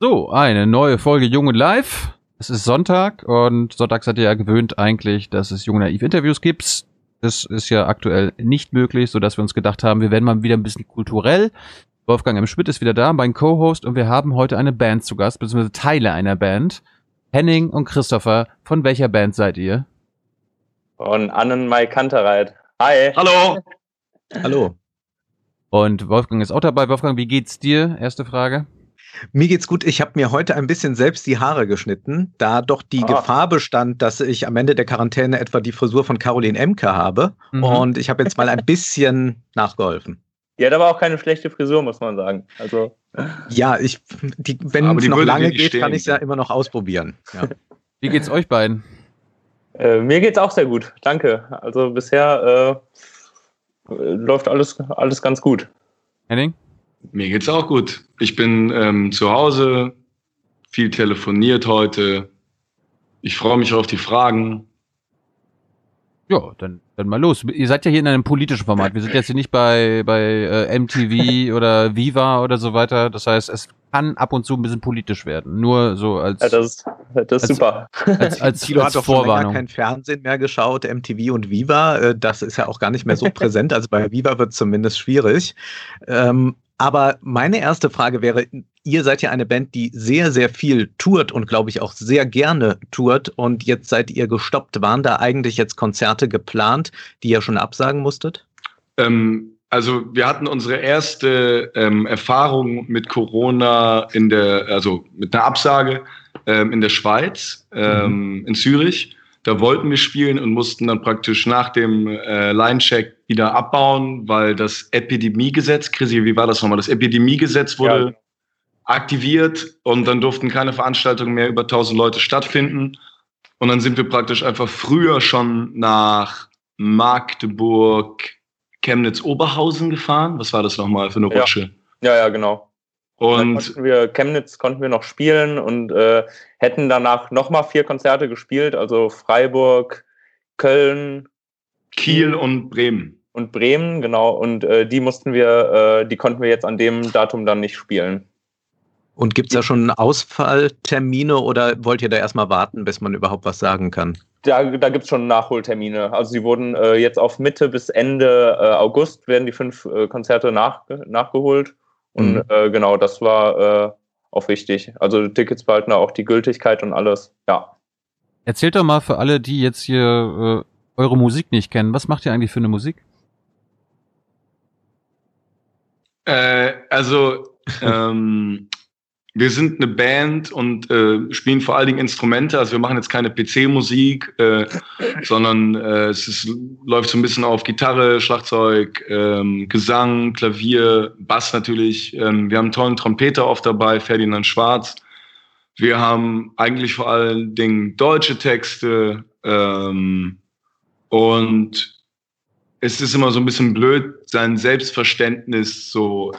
So, eine neue Folge Jung und Live. Es ist Sonntag und Sonntag seid ihr ja gewöhnt eigentlich, dass es Jung Naiv Interviews gibt. Das ist ja aktuell nicht möglich, so dass wir uns gedacht haben, wir werden mal wieder ein bisschen kulturell. Wolfgang M. Schmidt ist wieder da, mein Co-Host, und wir haben heute eine Band zu Gast, beziehungsweise Teile einer Band. Henning und Christopher, von welcher Band seid ihr? Von Annen Mai Kantereit. Hi. Hallo. Hallo. Und Wolfgang ist auch dabei. Wolfgang, wie geht's dir? Erste Frage. Mir geht's gut. Ich habe mir heute ein bisschen selbst die Haare geschnitten, da doch die ah. Gefahr bestand, dass ich am Ende der Quarantäne etwa die Frisur von Caroline Emke habe. Mhm. Und ich habe jetzt mal ein bisschen nachgeholfen. Die hat aber auch keine schlechte Frisur, muss man sagen. Also ja, ich, die, wenn es noch lange geht, stehen. kann ich es ja immer noch ausprobieren. Ja. Wie geht's euch beiden? Äh, mir geht's auch sehr gut, danke. Also bisher äh, läuft alles, alles ganz gut. Henning? Mir geht's auch gut. Ich bin ähm, zu Hause, viel telefoniert heute. Ich freue mich auf die Fragen. Ja, dann, dann mal los. Ihr seid ja hier in einem politischen Format. Wir sind jetzt hier nicht bei, bei äh, MTV oder Viva oder so weiter. Das heißt, es kann ab und zu ein bisschen politisch werden. Nur so als. Ja, das ist, das ist als, super. Als, als, Thilo als hat doch Vorwarnung. kein Fernsehen mehr geschaut, MTV und Viva. Äh, das ist ja auch gar nicht mehr so präsent. Also bei Viva wird es zumindest schwierig. Ähm, aber meine erste Frage wäre, ihr seid ja eine Band, die sehr, sehr viel tourt und glaube ich auch sehr gerne tourt. Und jetzt seid ihr gestoppt. Waren da eigentlich jetzt Konzerte geplant, die ihr schon absagen musstet? Ähm, also wir hatten unsere erste ähm, Erfahrung mit Corona in der, also mit einer Absage ähm, in der Schweiz, ähm, mhm. in Zürich. Da wollten wir spielen und mussten dann praktisch nach dem äh, Line-Check wieder abbauen, weil das Epidemiegesetz, Chrissy, wie war das nochmal? Das Epidemiegesetz wurde ja. aktiviert und dann durften keine Veranstaltungen mehr über 1000 Leute stattfinden. Und dann sind wir praktisch einfach früher schon nach Magdeburg, Chemnitz, Oberhausen gefahren. Was war das nochmal für eine Rutsche? Ja, ja, ja genau. Und konnten wir, Chemnitz konnten wir noch spielen und äh, hätten danach nochmal vier Konzerte gespielt, also Freiburg, Köln, Kiel und Bremen. Und Bremen, genau. Und äh, die mussten wir, äh, die konnten wir jetzt an dem Datum dann nicht spielen. Und gibt es da schon Ausfalltermine oder wollt ihr da erstmal warten, bis man überhaupt was sagen kann? Da, da gibt es schon Nachholtermine. Also sie wurden äh, jetzt auf Mitte bis Ende äh, August werden die fünf äh, Konzerte nach, nachgeholt. Und mhm. äh, genau, das war äh, auch wichtig. Also Tickets behalten auch die Gültigkeit und alles, ja. Erzählt doch mal für alle, die jetzt hier äh, eure Musik nicht kennen, was macht ihr eigentlich für eine Musik? Äh, also ähm, wir sind eine Band und äh, spielen vor allen Dingen Instrumente. Also wir machen jetzt keine PC-Musik, äh, sondern äh, es ist, läuft so ein bisschen auf Gitarre, Schlagzeug, ähm, Gesang, Klavier, Bass natürlich. Ähm, wir haben einen tollen Trompeter oft dabei, Ferdinand Schwarz. Wir haben eigentlich vor allen Dingen deutsche Texte ähm, und es ist immer so ein bisschen blöd, sein Selbstverständnis so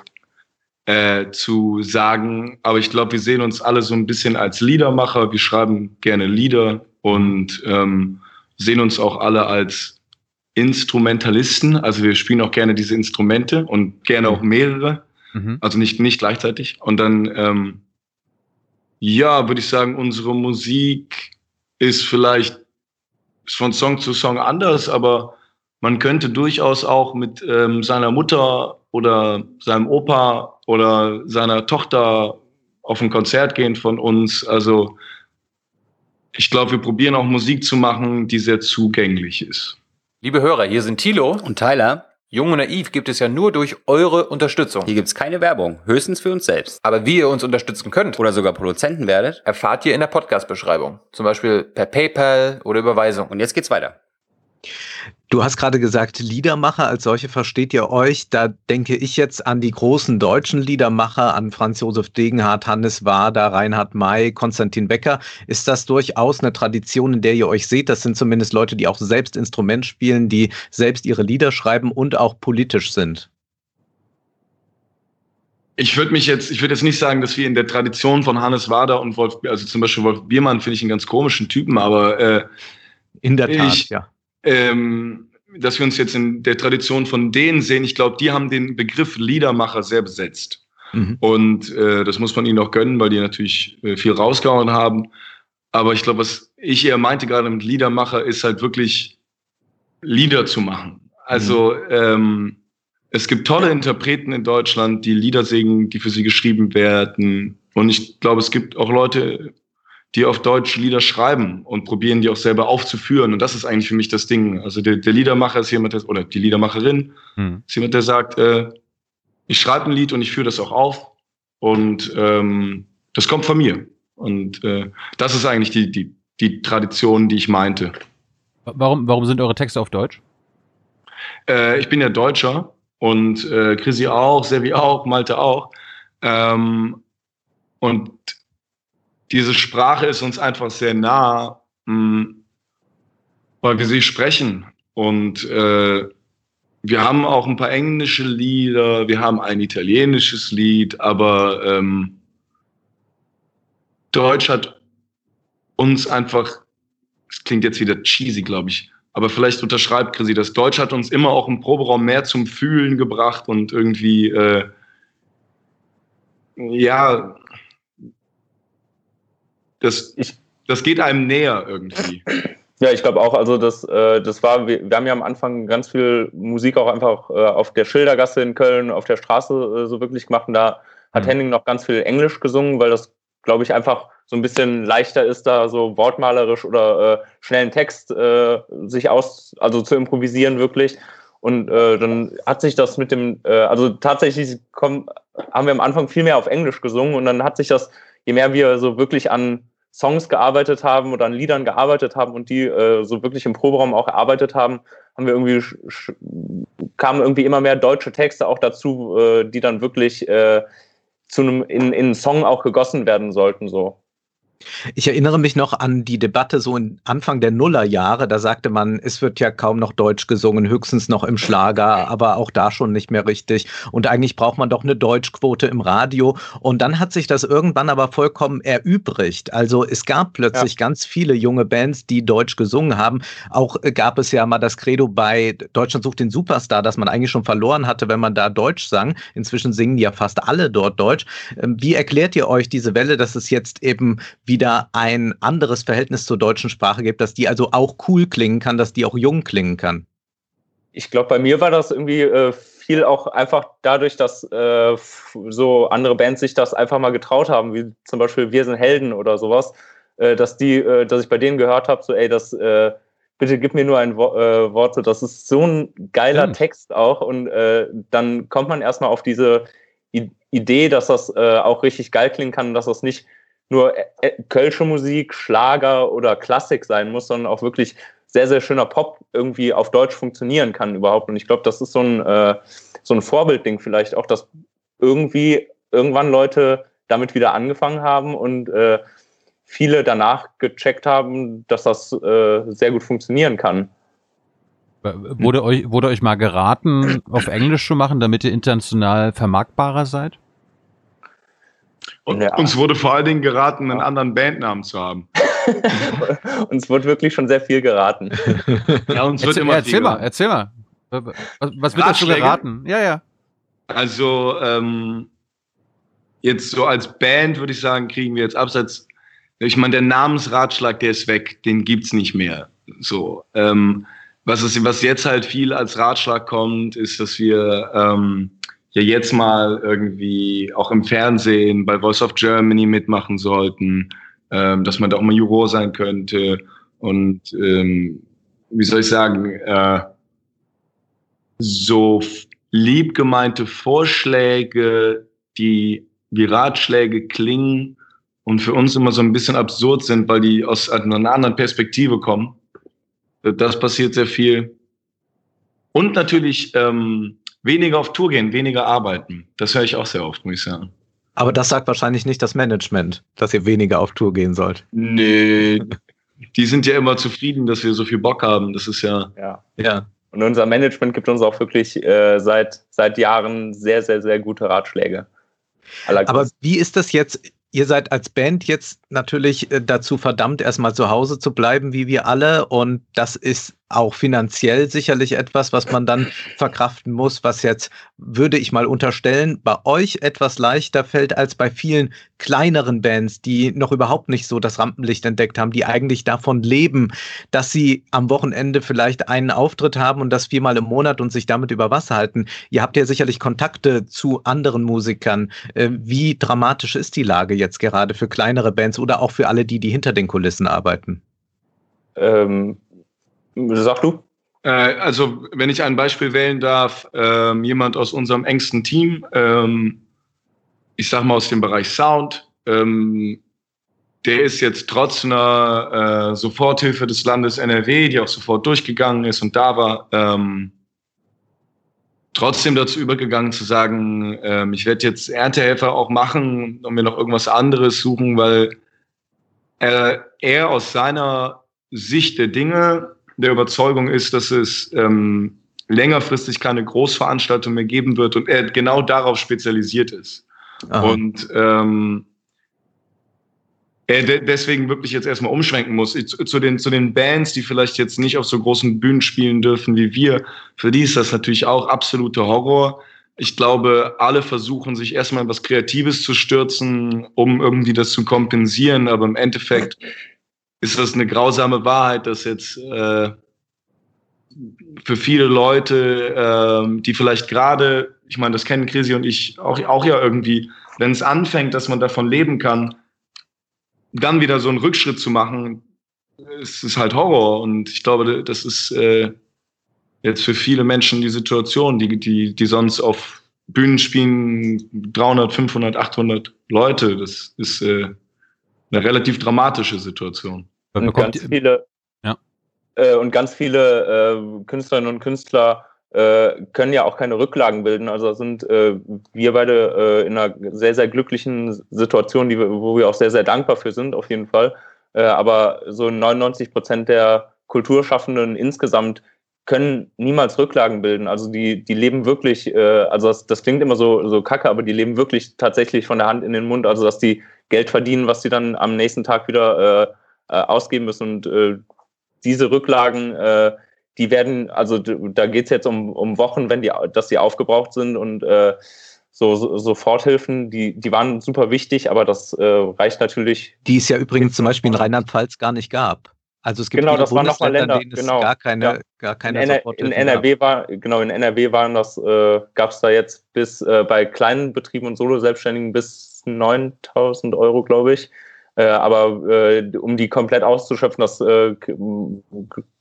äh, zu sagen. Aber ich glaube, wir sehen uns alle so ein bisschen als Liedermacher. Wir schreiben gerne Lieder und ähm, sehen uns auch alle als Instrumentalisten. Also wir spielen auch gerne diese Instrumente und gerne auch mehrere. Mhm. Also nicht, nicht gleichzeitig. Und dann, ähm, ja, würde ich sagen, unsere Musik ist vielleicht von Song zu Song anders, aber man könnte durchaus auch mit ähm, seiner Mutter oder seinem Opa oder seiner Tochter auf ein Konzert gehen von uns. Also ich glaube, wir probieren auch Musik zu machen, die sehr zugänglich ist. Liebe Hörer, hier sind Thilo und Tyler. Jung und Naiv gibt es ja nur durch eure Unterstützung. Hier gibt es keine Werbung, höchstens für uns selbst. Aber wie ihr uns unterstützen könnt oder sogar Produzenten werdet, erfahrt ihr in der Podcast-Beschreibung. Zum Beispiel per PayPal oder Überweisung. Und jetzt geht's weiter. Du hast gerade gesagt, Liedermacher als solche versteht ihr euch. Da denke ich jetzt an die großen deutschen Liedermacher, an Franz Josef Degenhardt, Hannes Wader, Reinhard May, Konstantin Becker. Ist das durchaus eine Tradition, in der ihr euch seht? Das sind zumindest Leute, die auch selbst Instrument spielen, die selbst ihre Lieder schreiben und auch politisch sind. Ich würde mich jetzt, ich würde jetzt nicht sagen, dass wir in der Tradition von Hannes Wader und Wolf, also zum Beispiel Wolf Biermann finde ich einen ganz komischen Typen, aber äh, in der Tat, ich, ja ähm, dass wir uns jetzt in der Tradition von denen sehen. Ich glaube, die haben den Begriff Liedermacher sehr besetzt. Mhm. Und äh, das muss man ihnen auch gönnen, weil die natürlich äh, viel rausgehauen haben. Aber ich glaube, was ich eher meinte gerade mit Liedermacher, ist halt wirklich Lieder zu machen. Also mhm. ähm, es gibt tolle Interpreten in Deutschland, die Lieder singen, die für sie geschrieben werden. Und ich glaube, es gibt auch Leute, die auf Deutsch Lieder schreiben und probieren, die auch selber aufzuführen. Und das ist eigentlich für mich das Ding. Also der, der Liedermacher ist jemand, der, oder die Liedermacherin hm. ist jemand, der sagt, äh, ich schreibe ein Lied und ich führe das auch auf. Und ähm, das kommt von mir. Und äh, das ist eigentlich die, die, die Tradition, die ich meinte. Warum, warum sind eure Texte auf Deutsch? Äh, ich bin ja Deutscher und äh, Chrissy auch, Sevi auch, Malte auch. Ähm, und diese Sprache ist uns einfach sehr nah, mh, hm, weil wir sie sprechen. Und äh, wir haben auch ein paar englische Lieder, wir haben ein italienisches Lied, aber ähm, Deutsch hat uns einfach, es klingt jetzt wieder cheesy, glaube ich, aber vielleicht unterschreibt Chrissy das. Deutsch hat uns immer auch im Proberaum mehr zum Fühlen gebracht und irgendwie, äh, ja, das, ich, das geht einem näher irgendwie. Ja, ich glaube auch, also das, äh, das war, wir, wir, haben ja am Anfang ganz viel Musik auch einfach äh, auf der Schildergasse in Köln, auf der Straße äh, so wirklich gemacht und da hat mhm. Henning noch ganz viel Englisch gesungen, weil das, glaube ich, einfach so ein bisschen leichter ist, da so wortmalerisch oder äh, schnellen Text äh, sich aus, also zu improvisieren wirklich. Und äh, dann hat sich das mit dem, äh, also tatsächlich komm, haben wir am Anfang viel mehr auf Englisch gesungen und dann hat sich das, je mehr wir so wirklich an Songs gearbeitet haben oder an Liedern gearbeitet haben und die äh, so wirklich im Proberaum auch erarbeitet haben, haben wir irgendwie kamen irgendwie immer mehr deutsche Texte auch dazu, äh, die dann wirklich äh, zu einem in, in einen Song auch gegossen werden sollten so. Ich erinnere mich noch an die Debatte so in Anfang der Nullerjahre. Da sagte man, es wird ja kaum noch Deutsch gesungen, höchstens noch im Schlager, aber auch da schon nicht mehr richtig. Und eigentlich braucht man doch eine Deutschquote im Radio. Und dann hat sich das irgendwann aber vollkommen erübrigt. Also es gab plötzlich ja. ganz viele junge Bands, die Deutsch gesungen haben. Auch äh, gab es ja mal das Credo bei Deutschland sucht den Superstar, dass man eigentlich schon verloren hatte, wenn man da Deutsch sang. Inzwischen singen ja fast alle dort Deutsch. Ähm, wie erklärt ihr euch diese Welle, dass es jetzt eben wieder ein anderes Verhältnis zur deutschen Sprache gibt, dass die also auch cool klingen kann, dass die auch jung klingen kann? Ich glaube, bei mir war das irgendwie äh, viel auch einfach dadurch, dass äh, so andere Bands sich das einfach mal getraut haben, wie zum Beispiel Wir sind Helden oder sowas, äh, dass die, äh, dass ich bei denen gehört habe, so ey, das äh, bitte gib mir nur ein Wo äh, Wort, so, das ist so ein geiler Stimmt. Text auch und dann kommt man erstmal auf diese I Idee, dass das auch richtig geil klingen kann, dass das nicht nur äh, äh, kölsche Musik, Schlager oder Klassik sein muss, sondern auch wirklich sehr, sehr schöner Pop irgendwie auf Deutsch funktionieren kann überhaupt. Und ich glaube, das ist so ein, äh, so ein Vorbildding vielleicht auch, dass irgendwie irgendwann Leute damit wieder angefangen haben und äh, viele danach gecheckt haben, dass das äh, sehr gut funktionieren kann. Wurde euch, wurde euch mal geraten, auf Englisch zu machen, damit ihr international vermarktbarer seid? Und ja. uns wurde vor allen Dingen geraten, einen anderen Bandnamen zu haben. uns wurde wirklich schon sehr viel geraten. Ja, uns wird erzähl, immer erzähl mal, erzähl mal. Was, was wird dazu geraten? Ja, ja. Also, ähm, jetzt so als Band würde ich sagen, kriegen wir jetzt abseits, ich meine, der Namensratschlag, der ist weg, den gibt's nicht mehr. So, ähm, was, ist, was jetzt halt viel als Ratschlag kommt, ist, dass wir ähm, ja jetzt mal irgendwie auch im Fernsehen bei Voice of Germany mitmachen sollten, ähm, dass man da auch mal Juror sein könnte und ähm, wie soll ich sagen, äh, so lieb gemeinte Vorschläge, die wie Ratschläge klingen und für uns immer so ein bisschen absurd sind, weil die aus einer anderen Perspektive kommen. Das passiert sehr viel. Und natürlich ähm, weniger auf Tour gehen, weniger arbeiten. Das höre ich auch sehr oft, muss ich sagen. Aber das sagt wahrscheinlich nicht das Management, dass ihr weniger auf Tour gehen sollt. Nee, die sind ja immer zufrieden, dass wir so viel Bock haben. Das ist ja. Ja. ja. Und unser Management gibt uns auch wirklich äh, seit, seit Jahren sehr, sehr, sehr gute Ratschläge. Aber wie ist das jetzt? Ihr seid als Band jetzt natürlich äh, dazu verdammt, erstmal zu Hause zu bleiben, wie wir alle. Und das ist auch finanziell sicherlich etwas, was man dann verkraften muss, was jetzt, würde ich mal unterstellen, bei euch etwas leichter fällt als bei vielen kleineren Bands, die noch überhaupt nicht so das Rampenlicht entdeckt haben, die eigentlich davon leben, dass sie am Wochenende vielleicht einen Auftritt haben und das viermal im Monat und sich damit über Wasser halten. Ihr habt ja sicherlich Kontakte zu anderen Musikern. Äh, wie dramatisch ist die Lage jetzt gerade für kleinere Bands oder auch für alle die, die hinter den Kulissen arbeiten? Ähm, Sag du? Äh, also, wenn ich ein Beispiel wählen darf, ähm, jemand aus unserem engsten Team, ähm, ich sag mal aus dem Bereich Sound, ähm, der ist jetzt trotz einer äh, Soforthilfe des Landes NRW, die auch sofort durchgegangen ist und da war, ähm, trotzdem dazu übergegangen zu sagen, ähm, ich werde jetzt Erntehelfer auch machen und mir noch irgendwas anderes suchen, weil er, er aus seiner Sicht der Dinge der Überzeugung ist, dass es ähm, längerfristig keine Großveranstaltung mehr geben wird und er genau darauf spezialisiert ist. Aha. Und ähm, er de deswegen wirklich jetzt erstmal umschwenken muss. Zu, den, zu den Bands, die vielleicht jetzt nicht auf so großen Bühnen spielen dürfen wie wir, für die ist das natürlich auch absoluter Horror. Ich glaube, alle versuchen sich erstmal was Kreatives zu stürzen, um irgendwie das zu kompensieren, aber im Endeffekt ist das eine grausame Wahrheit, dass jetzt äh, für viele Leute, äh, die vielleicht gerade, ich meine, das kennen Chrissy und ich auch, auch ja irgendwie, wenn es anfängt, dass man davon leben kann, dann wieder so einen Rückschritt zu machen, es ist halt Horror. Und ich glaube, das ist äh, jetzt für viele Menschen die Situation, die, die, die sonst auf Bühnen spielen, 300, 500, 800 Leute. Das ist äh, eine relativ dramatische Situation. Und ganz viele, ja. äh, und ganz viele äh, Künstlerinnen und Künstler äh, können ja auch keine Rücklagen bilden. Also sind äh, wir beide äh, in einer sehr, sehr glücklichen Situation, die wir, wo wir auch sehr, sehr dankbar für sind, auf jeden Fall. Äh, aber so 99 Prozent der Kulturschaffenden insgesamt können niemals Rücklagen bilden. Also die, die leben wirklich, äh, also das, das klingt immer so, so kacke, aber die leben wirklich tatsächlich von der Hand in den Mund. Also dass die Geld verdienen, was sie dann am nächsten Tag wieder äh, äh, ausgeben müssen. Und äh, diese Rücklagen, äh, die werden, also da geht es jetzt um, um Wochen, wenn die, dass die aufgebraucht sind und äh, so, so Soforthilfen, die, die waren super wichtig, aber das äh, reicht natürlich. Die es ja übrigens zum Beispiel in Rheinland-Pfalz gar nicht gab. Also es gibt genau, das waren nochmal Länder, denen genau. gar keine, ja. gar keine in, in NRW war, genau, in NRW waren das, äh, gab es da jetzt bis äh, bei kleinen Betrieben und Solo-Selbstständigen bis 9000 Euro, glaube ich. Äh, aber äh, um die komplett auszuschöpfen, das äh,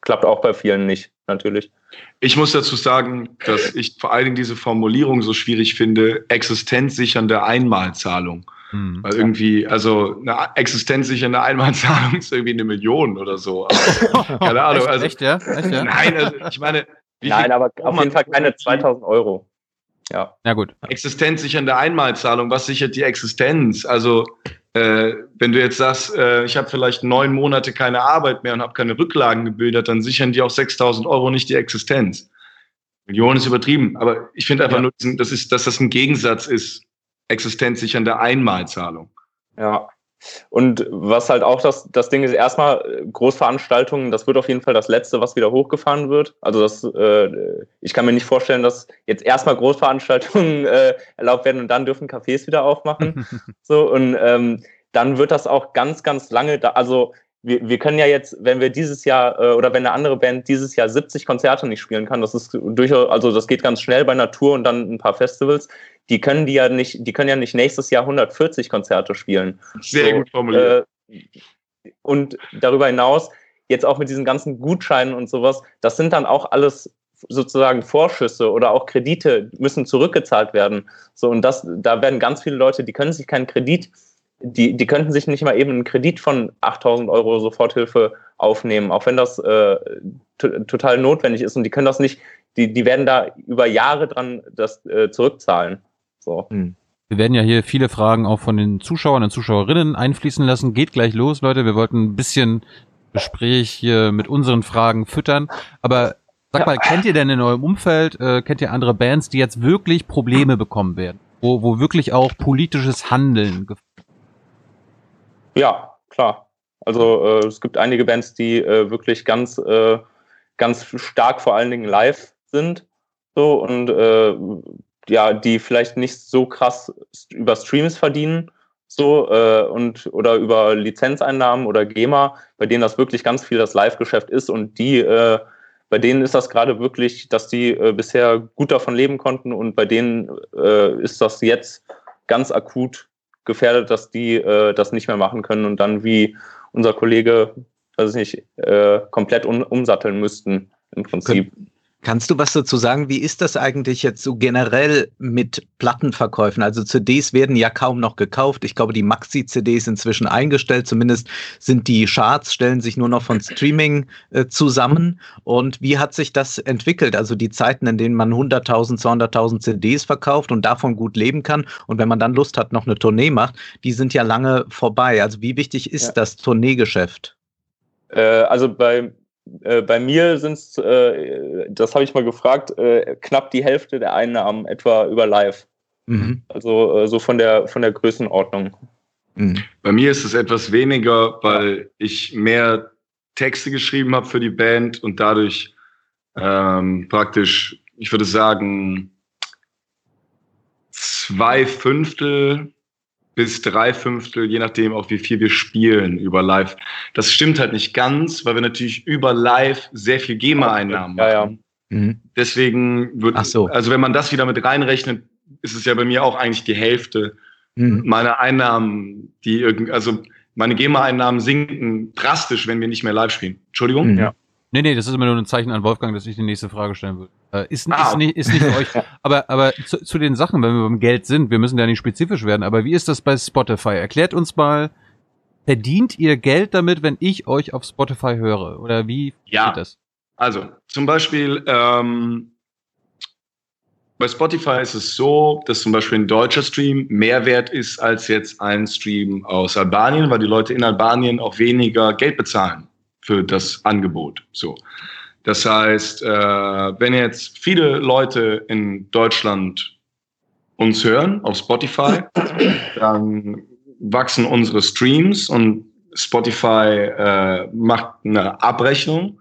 klappt auch bei vielen nicht, natürlich. Ich muss dazu sagen, dass ich vor allen Dingen diese Formulierung so schwierig finde, existenzsichernde Einmalzahlung. Hm. Weil irgendwie, also eine existenzsichernde Einmalzahlung ist irgendwie eine Million oder so. Aber, keine Ahnung. Echt, also, echt, ja? Echt, ja? Nein, also ich meine. Nein, aber auf jeden Fall keine 2000 Euro. Ja. Ja, gut. Existenzsichernde Einmalzahlung, was sichert die Existenz? Also, äh, wenn du jetzt sagst, äh, ich habe vielleicht neun Monate keine Arbeit mehr und habe keine Rücklagen gebildet, dann sichern die auch 6000 Euro nicht die Existenz. Millionen ist übertrieben, aber ich finde einfach ja. nur, das ist, dass das ein Gegensatz ist, existenzsichernde Einmalzahlung. Ja. Und was halt auch das, das Ding ist, erstmal äh, Großveranstaltungen, das wird auf jeden Fall das Letzte, was wieder hochgefahren wird. Also das, äh, ich kann mir nicht vorstellen, dass jetzt erstmal Großveranstaltungen äh, erlaubt werden und dann dürfen Cafés wieder aufmachen. so und ähm, dann wird das auch ganz, ganz lange da, also wir, wir können ja jetzt, wenn wir dieses Jahr äh, oder wenn eine andere Band dieses Jahr 70 Konzerte nicht spielen kann, das ist durchaus, also das geht ganz schnell bei einer Tour und dann ein paar Festivals, die können die ja nicht, die können ja nicht nächstes Jahr 140 Konzerte spielen. Sehr so, gut formuliert. Äh, und darüber hinaus, jetzt auch mit diesen ganzen Gutscheinen und sowas, das sind dann auch alles sozusagen Vorschüsse oder auch Kredite müssen zurückgezahlt werden. So, und das, da werden ganz viele Leute, die können sich keinen Kredit die, die könnten sich nicht mal eben einen Kredit von 8000 Euro Soforthilfe aufnehmen, auch wenn das äh, total notwendig ist. Und die können das nicht, die, die werden da über Jahre dran das äh, zurückzahlen. So. Hm. Wir werden ja hier viele Fragen auch von den Zuschauern und Zuschauerinnen einfließen lassen. Geht gleich los, Leute. Wir wollten ein bisschen Gespräch hier mit unseren Fragen füttern. Aber sag mal, kennt ihr denn in eurem Umfeld, äh, kennt ihr andere Bands, die jetzt wirklich Probleme bekommen werden? Wo, wo wirklich auch politisches Handeln ja, klar. Also äh, es gibt einige Bands, die äh, wirklich ganz, äh, ganz stark vor allen Dingen live sind. So und äh, ja, die vielleicht nicht so krass über Streams verdienen, so äh, und oder über Lizenzeinnahmen oder GEMA, bei denen das wirklich ganz viel das Live-Geschäft ist und die äh, bei denen ist das gerade wirklich, dass die äh, bisher gut davon leben konnten und bei denen äh, ist das jetzt ganz akut gefährdet, dass die äh, das nicht mehr machen können und dann wie unser Kollege, weiß ich nicht, äh, komplett um, umsatteln müssten im Prinzip. Kannst du was dazu sagen? Wie ist das eigentlich jetzt so generell mit Plattenverkäufen? Also CDs werden ja kaum noch gekauft. Ich glaube, die Maxi-CDs inzwischen eingestellt. Zumindest sind die Charts, stellen sich nur noch von Streaming äh, zusammen. Und wie hat sich das entwickelt? Also die Zeiten, in denen man 100.000, 200.000 CDs verkauft und davon gut leben kann. Und wenn man dann Lust hat, noch eine Tournee macht, die sind ja lange vorbei. Also wie wichtig ist ja. das Tourneegeschäft? Äh, also bei äh, bei mir sind es, äh, das habe ich mal gefragt, äh, knapp die Hälfte der Einnahmen etwa über Live. Mhm. Also äh, so von der, von der Größenordnung. Mhm. Bei mir ist es etwas weniger, weil ich mehr Texte geschrieben habe für die Band und dadurch ähm, praktisch, ich würde sagen, zwei Fünftel bis drei Fünftel, je nachdem auch wie viel wir spielen über Live. Das stimmt halt nicht ganz, weil wir natürlich über Live sehr viel GEMA-Einnahmen machen. Ja, ja. Mhm. Deswegen wird, Ach so. also wenn man das wieder mit reinrechnet, ist es ja bei mir auch eigentlich die Hälfte mhm. meiner Einnahmen, die irgendwie, also meine GEMA-Einnahmen sinken drastisch, wenn wir nicht mehr live spielen. Entschuldigung? Mhm. Ja. Nee, nee, das ist immer nur ein Zeichen an Wolfgang, dass ich die nächste Frage stellen würde. Äh, ist, ah, ist, nicht, ist nicht für euch. Aber, aber zu, zu den Sachen, wenn wir beim Geld sind, wir müssen ja nicht spezifisch werden, aber wie ist das bei Spotify? Erklärt uns mal, verdient ihr Geld damit, wenn ich euch auf Spotify höre? Oder wie ja. geht das? Also, zum Beispiel, ähm, bei Spotify ist es so, dass zum Beispiel ein deutscher Stream mehr wert ist als jetzt ein Stream aus Albanien, weil die Leute in Albanien auch weniger Geld bezahlen für das Angebot. So. Das heißt, äh, wenn jetzt viele Leute in Deutschland uns hören auf Spotify, dann wachsen unsere Streams und Spotify äh, macht eine Abrechnung,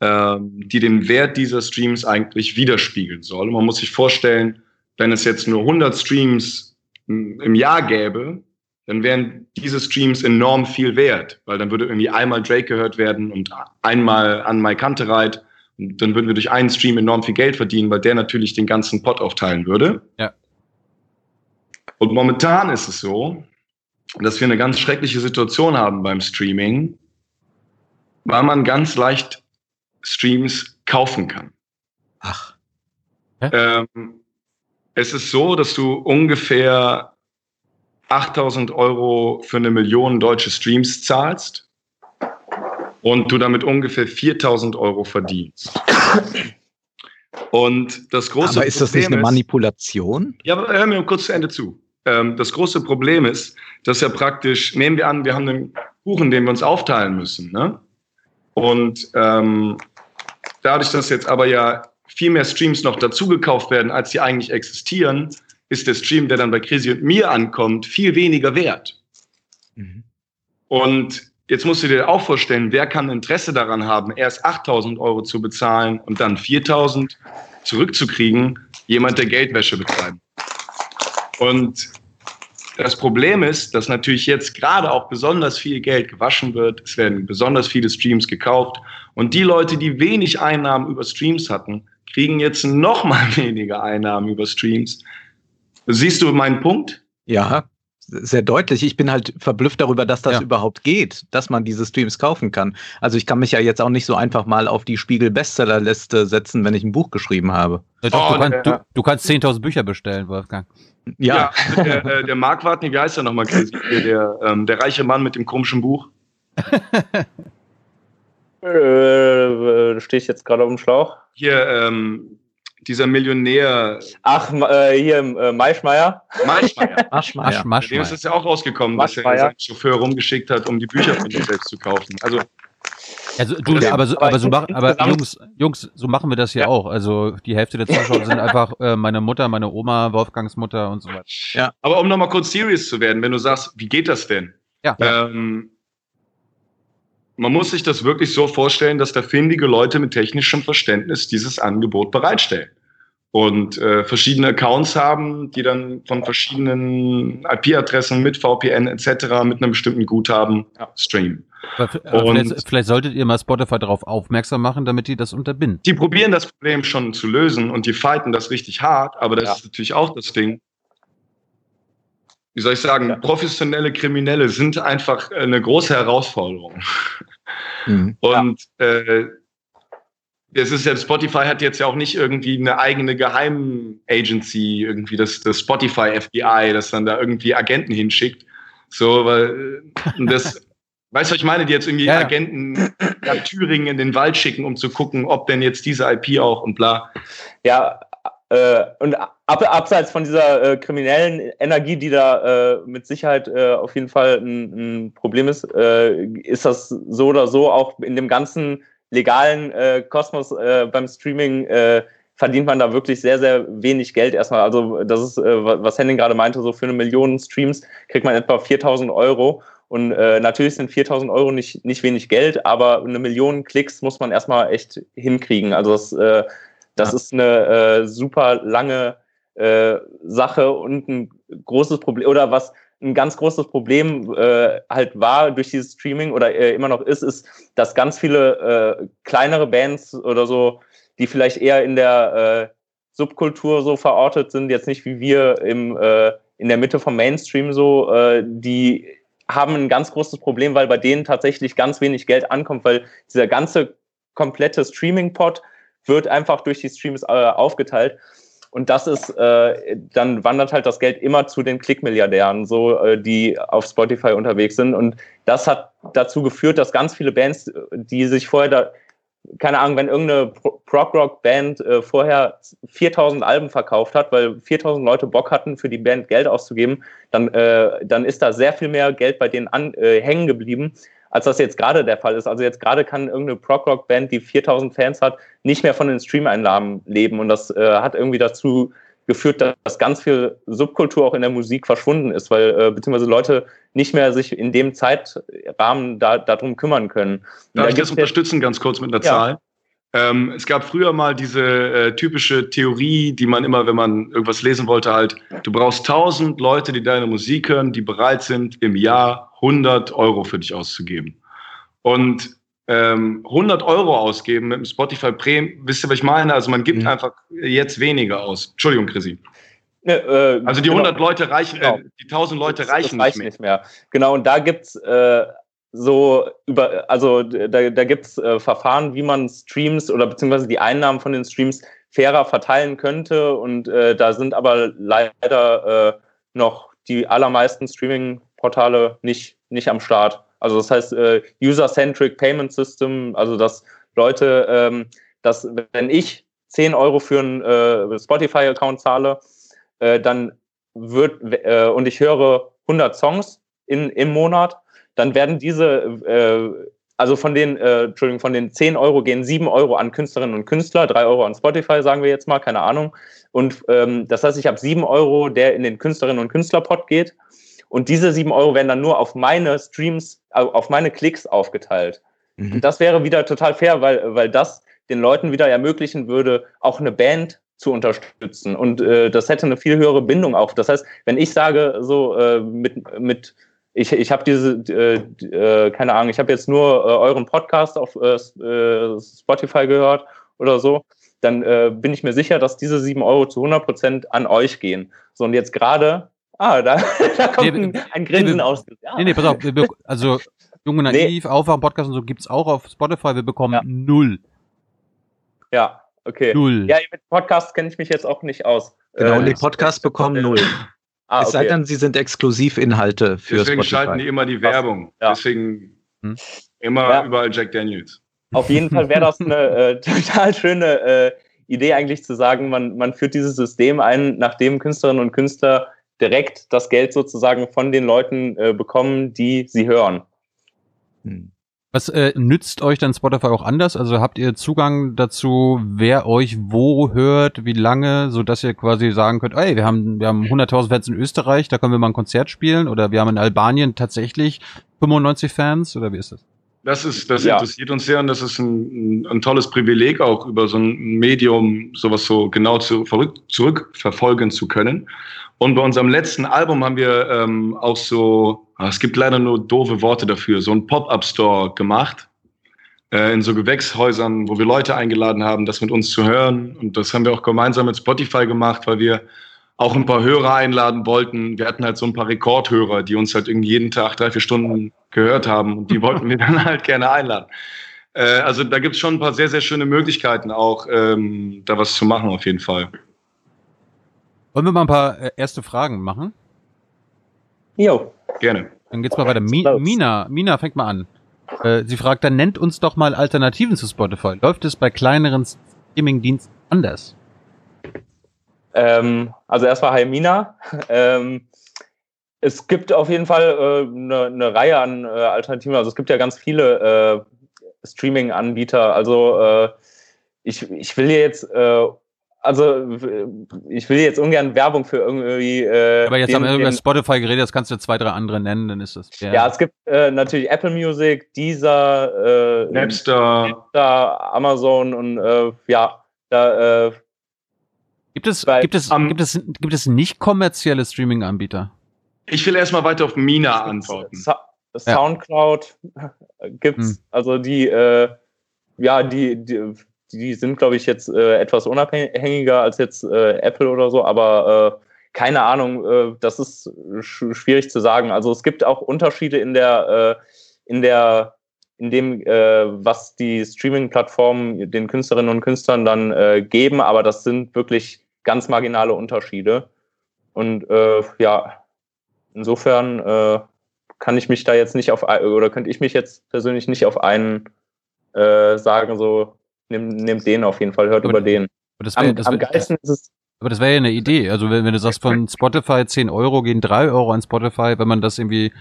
äh, die den Wert dieser Streams eigentlich widerspiegeln soll. Und man muss sich vorstellen, wenn es jetzt nur 100 Streams im Jahr gäbe, dann wären diese Streams enorm viel wert, weil dann würde irgendwie einmal Drake gehört werden und einmal an Mike Kantereit. Und dann würden wir durch einen Stream enorm viel Geld verdienen, weil der natürlich den ganzen Pot aufteilen würde. Ja. Und momentan ist es so, dass wir eine ganz schreckliche Situation haben beim Streaming, weil man ganz leicht Streams kaufen kann. Ach. Ähm, es ist so, dass du ungefähr 8000 Euro für eine Million deutsche Streams zahlst und du damit ungefähr 4000 Euro verdienst. Und das große aber ist das Problem nicht eine Manipulation? Ist, ja, aber hör mir kurz zu Ende zu. Ähm, das große Problem ist, dass ja praktisch, nehmen wir an, wir haben einen Kuchen, den wir uns aufteilen müssen. Ne? Und ähm, dadurch, dass jetzt aber ja viel mehr Streams noch dazugekauft werden, als sie eigentlich existieren, ist der Stream, der dann bei Chrissy und mir ankommt, viel weniger wert. Mhm. Und jetzt musst du dir auch vorstellen, wer kann Interesse daran haben, erst 8000 Euro zu bezahlen und dann 4000 zurückzukriegen? Jemand, der Geldwäsche betreibt. Und das Problem ist, dass natürlich jetzt gerade auch besonders viel Geld gewaschen wird. Es werden besonders viele Streams gekauft. Und die Leute, die wenig Einnahmen über Streams hatten, kriegen jetzt noch mal weniger Einnahmen über Streams, Siehst du meinen Punkt? Ja, sehr deutlich. Ich bin halt verblüfft darüber, dass das ja. überhaupt geht, dass man diese Streams kaufen kann. Also ich kann mich ja jetzt auch nicht so einfach mal auf die Spiegel-Bestsellerliste setzen, wenn ich ein Buch geschrieben habe. Ja, doch, oh, du, kannst, du, du, kannst 10.000 Bücher bestellen, Wolfgang. Ja. ja der, äh, der Mark Wartney, wie heißt er nochmal, der, ähm, der reiche Mann mit dem komischen Buch. äh, stehe ich jetzt gerade auf dem Schlauch? Hier, ähm, dieser Millionär. Ach, äh, hier äh, Maischmeier. Maischmeier. Maschmeier. Masch, Dem ist es ja auch rausgekommen, dass er seinen Chauffeur rumgeschickt hat, um die Bücher von sich selbst zu kaufen. Also also du, ja, aber so, aber so machen, aber Jungs, Jungs, so machen wir das hier ja. auch. Also die Hälfte der Zuschauer sind einfach äh, meine Mutter, meine Oma, Wolfgangs Mutter und so weiter. Ja. Aber um nochmal kurz serious zu werden, wenn du sagst, wie geht das denn? Ja. Ähm, man muss sich das wirklich so vorstellen, dass da findige Leute mit technischem Verständnis dieses Angebot bereitstellen und äh, verschiedene Accounts haben, die dann von verschiedenen IP-Adressen mit VPN etc. mit einem bestimmten Guthaben ja. streamen. vielleicht, vielleicht, solltet ihr mal Spotify darauf aufmerksam machen, damit die das unterbinden. Die probieren das Problem schon zu lösen und die fighten das richtig hart, aber das ja. ist natürlich auch das Ding. Wie soll ich sagen, ja. professionelle Kriminelle sind einfach eine große Herausforderung. Mhm. Und äh, es ist ja, Spotify hat jetzt ja auch nicht irgendwie eine eigene Geheim-Agency, irgendwie das, das Spotify FBI, das dann da irgendwie Agenten hinschickt. So, weil das, weißt du, was ich meine, die jetzt irgendwie ja. Agenten nach Thüringen in den Wald schicken, um zu gucken, ob denn jetzt diese IP auch und bla. Ja, äh, und ab, abseits von dieser äh, kriminellen Energie, die da äh, mit Sicherheit äh, auf jeden Fall ein, ein Problem ist, äh, ist das so oder so auch in dem ganzen legalen äh, Kosmos äh, beim Streaming äh, verdient man da wirklich sehr, sehr wenig Geld erstmal. Also das ist, äh, was Henning gerade meinte, so für eine Million Streams kriegt man etwa 4000 Euro. Und äh, natürlich sind 4000 Euro nicht, nicht wenig Geld, aber eine Million Klicks muss man erstmal echt hinkriegen. Also das, äh, das ja. ist eine äh, super lange äh, Sache und ein großes Problem. Oder was, ein ganz großes Problem äh, halt war durch dieses Streaming oder äh, immer noch ist, ist, dass ganz viele äh, kleinere Bands oder so, die vielleicht eher in der äh, Subkultur so verortet sind, jetzt nicht wie wir im, äh, in der Mitte vom Mainstream so, äh, die haben ein ganz großes Problem, weil bei denen tatsächlich ganz wenig Geld ankommt, weil dieser ganze komplette Streaming-Pod wird einfach durch die Streams aufgeteilt. Und das ist, äh, dann wandert halt das Geld immer zu den Klickmilliardären, so äh, die auf Spotify unterwegs sind. Und das hat dazu geführt, dass ganz viele Bands, die sich vorher da, keine Ahnung, wenn irgendeine Prog-Rock-Band äh, vorher 4000 Alben verkauft hat, weil 4000 Leute Bock hatten, für die Band Geld auszugeben, dann, äh, dann ist da sehr viel mehr Geld bei denen an, äh, hängen geblieben, als das jetzt gerade der Fall ist. Also jetzt gerade kann irgendeine Prog-Rock-Band, die 4000 Fans hat, nicht mehr von den Stream-Einnahmen leben. Und das äh, hat irgendwie dazu geführt, dass ganz viel Subkultur auch in der Musik verschwunden ist, weil äh, beziehungsweise Leute nicht mehr sich in dem Zeitrahmen da, darum kümmern können. Darf da ich das unterstützen, ganz kurz mit einer ja. Zahl? Ähm, es gab früher mal diese äh, typische Theorie, die man immer, wenn man irgendwas lesen wollte, halt, du brauchst tausend Leute, die deine Musik hören, die bereit sind, im Jahr 100 Euro für dich auszugeben. Und ähm, 100 Euro ausgeben mit dem Spotify Premium, wisst ihr, was ich meine? Also man gibt mhm. einfach jetzt weniger aus. Entschuldigung, Chrissy. Ne, äh, also die 100 genau. Leute reichen, genau. äh, die 1000 Leute das, reichen das reicht nicht, mehr. nicht, mehr. Genau, und da gibt's äh, so über, also da, da gibt's äh, Verfahren, wie man Streams oder beziehungsweise die Einnahmen von den Streams fairer verteilen könnte. Und äh, da sind aber leider äh, noch die allermeisten Streaming-Portale nicht, nicht am Start. Also das heißt äh, User-Centric Payment System, also dass Leute, ähm, dass wenn ich 10 Euro für einen äh, Spotify-Account zahle, äh, dann wird äh, und ich höre 100 Songs in, im Monat, dann werden diese, äh, also von den, äh, Entschuldigung, von den 10 Euro gehen 7 Euro an Künstlerinnen und Künstler, 3 Euro an Spotify, sagen wir jetzt mal, keine Ahnung. Und ähm, das heißt, ich habe 7 Euro, der in den Künstlerinnen und Künstlerpot geht und diese sieben Euro werden dann nur auf meine Streams, auf meine Klicks aufgeteilt. Mhm. Und das wäre wieder total fair, weil, weil das den Leuten wieder ermöglichen würde, auch eine Band zu unterstützen. Und äh, das hätte eine viel höhere Bindung auch. Das heißt, wenn ich sage, so äh, mit, mit ich, ich habe diese, äh, äh, keine Ahnung, ich habe jetzt nur äh, euren Podcast auf äh, äh Spotify gehört oder so, dann äh, bin ich mir sicher, dass diese sieben Euro zu 100 Prozent an euch gehen. So, und jetzt gerade Ah, da, da kommt nee, ein, ein Grinsen nee, aus. Ja. Nee, nee, pass auf. Wir, also, Junge Naiv, nee. Aufwachen, Podcast und so gibt's auch auf Spotify. Wir bekommen ja. null. Ja, okay. Null. Ja, mit Podcasts kenne ich mich jetzt auch nicht aus. Genau, äh, und die Podcasts bekommen null. Ah, es sei denn, sie sind Exklusivinhalte für Deswegen Spotify. schalten die immer die Werbung. Ja. Deswegen hm? immer ja. überall Jack Daniels. Auf jeden Fall wäre das eine äh, total schöne äh, Idee eigentlich zu sagen, man, man führt dieses System ein, nachdem Künstlerinnen und Künstler direkt das Geld sozusagen von den Leuten äh, bekommen, die sie hören. Hm. Was äh, nützt euch dann Spotify auch anders? Also habt ihr Zugang dazu, wer euch wo hört, wie lange, so dass ihr quasi sagen könnt, ey, wir haben wir haben 100.000 Fans in Österreich, da können wir mal ein Konzert spielen oder wir haben in Albanien tatsächlich 95 Fans oder wie ist das? Das ist, das ja. interessiert uns sehr und das ist ein, ein, tolles Privileg auch über so ein Medium sowas so genau zu, zurückverfolgen zu können. Und bei unserem letzten Album haben wir ähm, auch so, ah, es gibt leider nur doofe Worte dafür, so ein Pop-up-Store gemacht äh, in so Gewächshäusern, wo wir Leute eingeladen haben, das mit uns zu hören. Und das haben wir auch gemeinsam mit Spotify gemacht, weil wir auch ein paar Hörer einladen wollten. Wir hatten halt so ein paar Rekordhörer, die uns halt irgendwie jeden Tag drei, vier Stunden gehört haben und die wollten wir dann halt gerne einladen. Äh, also da gibt es schon ein paar sehr, sehr schöne Möglichkeiten auch, ähm, da was zu machen auf jeden Fall. Wollen wir mal ein paar äh, erste Fragen machen? Jo. Gerne. Dann geht's mal weiter. Mi Mina, Mina fängt mal an. Äh, sie fragt, dann nennt uns doch mal Alternativen zu Spotify. Läuft es bei kleineren Streaming-Diensten anders? Ähm, also erstmal Hi Mina. Ähm, es gibt auf jeden Fall eine äh, ne, ne Reihe an äh, Alternativen. Also es gibt ja ganz viele äh, Streaming-Anbieter. Also äh, ich, ich will jetzt äh, also ich will jetzt ungern Werbung für irgendwie. Äh, Aber jetzt den, haben wir über Spotify geredet, jetzt kannst du zwei, drei andere nennen, dann ist das. Ja, ja es gibt äh, natürlich Apple Music, Deezer, äh, Napster, Napster Amazon und äh, ja, da. Äh, gibt es, bei, gibt es, um, gibt es, gibt es nicht kommerzielle Streaming-Anbieter? Ich will erstmal weiter auf Mina antworten. Sa Soundcloud ja. gibt's, hm. also die, äh, ja, die, die die sind, glaube ich, jetzt äh, etwas unabhängiger als jetzt äh, Apple oder so, aber äh, keine Ahnung, äh, das ist sch schwierig zu sagen. Also es gibt auch Unterschiede in der, äh, in der, in dem, äh, was die Streaming-Plattformen den Künstlerinnen und Künstlern dann äh, geben, aber das sind wirklich ganz marginale Unterschiede. Und äh, ja, insofern äh, kann ich mich da jetzt nicht auf oder könnte ich mich jetzt persönlich nicht auf einen äh, sagen, so nimm, nimm den auf jeden Fall, hört aber, über den. Aber das wär, am, das am geilsten ist es. Aber das wäre ja eine Idee. Also wenn, wenn du sagst, von Spotify 10 Euro gehen 3 Euro an Spotify, wenn man das irgendwie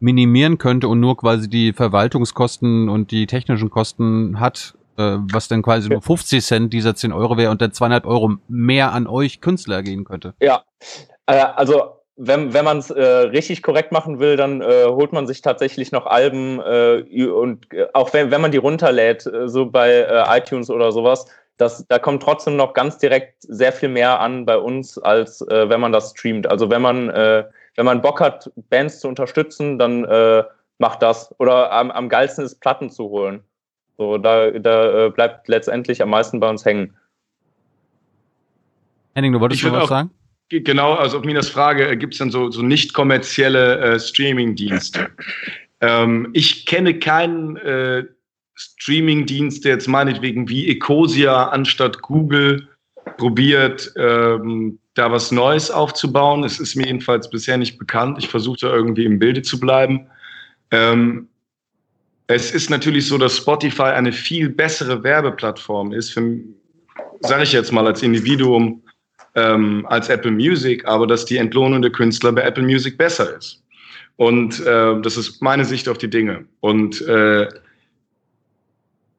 minimieren könnte und nur quasi die Verwaltungskosten und die technischen Kosten hat, äh, was dann quasi nur 50 Cent dieser 10 Euro wäre und dann 200 Euro mehr an euch Künstler gehen könnte. Ja, äh, also wenn, wenn man es äh, richtig korrekt machen will, dann äh, holt man sich tatsächlich noch Alben äh, und äh, auch wenn, wenn man die runterlädt, äh, so bei äh, iTunes oder sowas, das, da kommt trotzdem noch ganz direkt sehr viel mehr an bei uns, als äh, wenn man das streamt. Also wenn man, äh, wenn man Bock hat, Bands zu unterstützen, dann äh, macht das. Oder am, am geilsten ist, Platten zu holen. So, da, da äh, bleibt letztendlich am meisten bei uns hängen. Henning, du wolltest schon was sagen? Genau, also auf Minas Frage, äh, gibt es dann so, so nicht kommerzielle äh, Streaming-Dienste? Ähm, ich kenne keinen äh, Streaming-Dienst, der jetzt meinetwegen wie Ecosia anstatt Google probiert, ähm, da was Neues aufzubauen. Es ist mir jedenfalls bisher nicht bekannt. Ich versuche da irgendwie im Bilde zu bleiben. Ähm, es ist natürlich so, dass Spotify eine viel bessere Werbeplattform ist, sage ich jetzt mal als Individuum, ähm, als Apple Music, aber dass die Entlohnung der Künstler bei Apple Music besser ist. Und äh, das ist meine Sicht auf die Dinge. Und äh,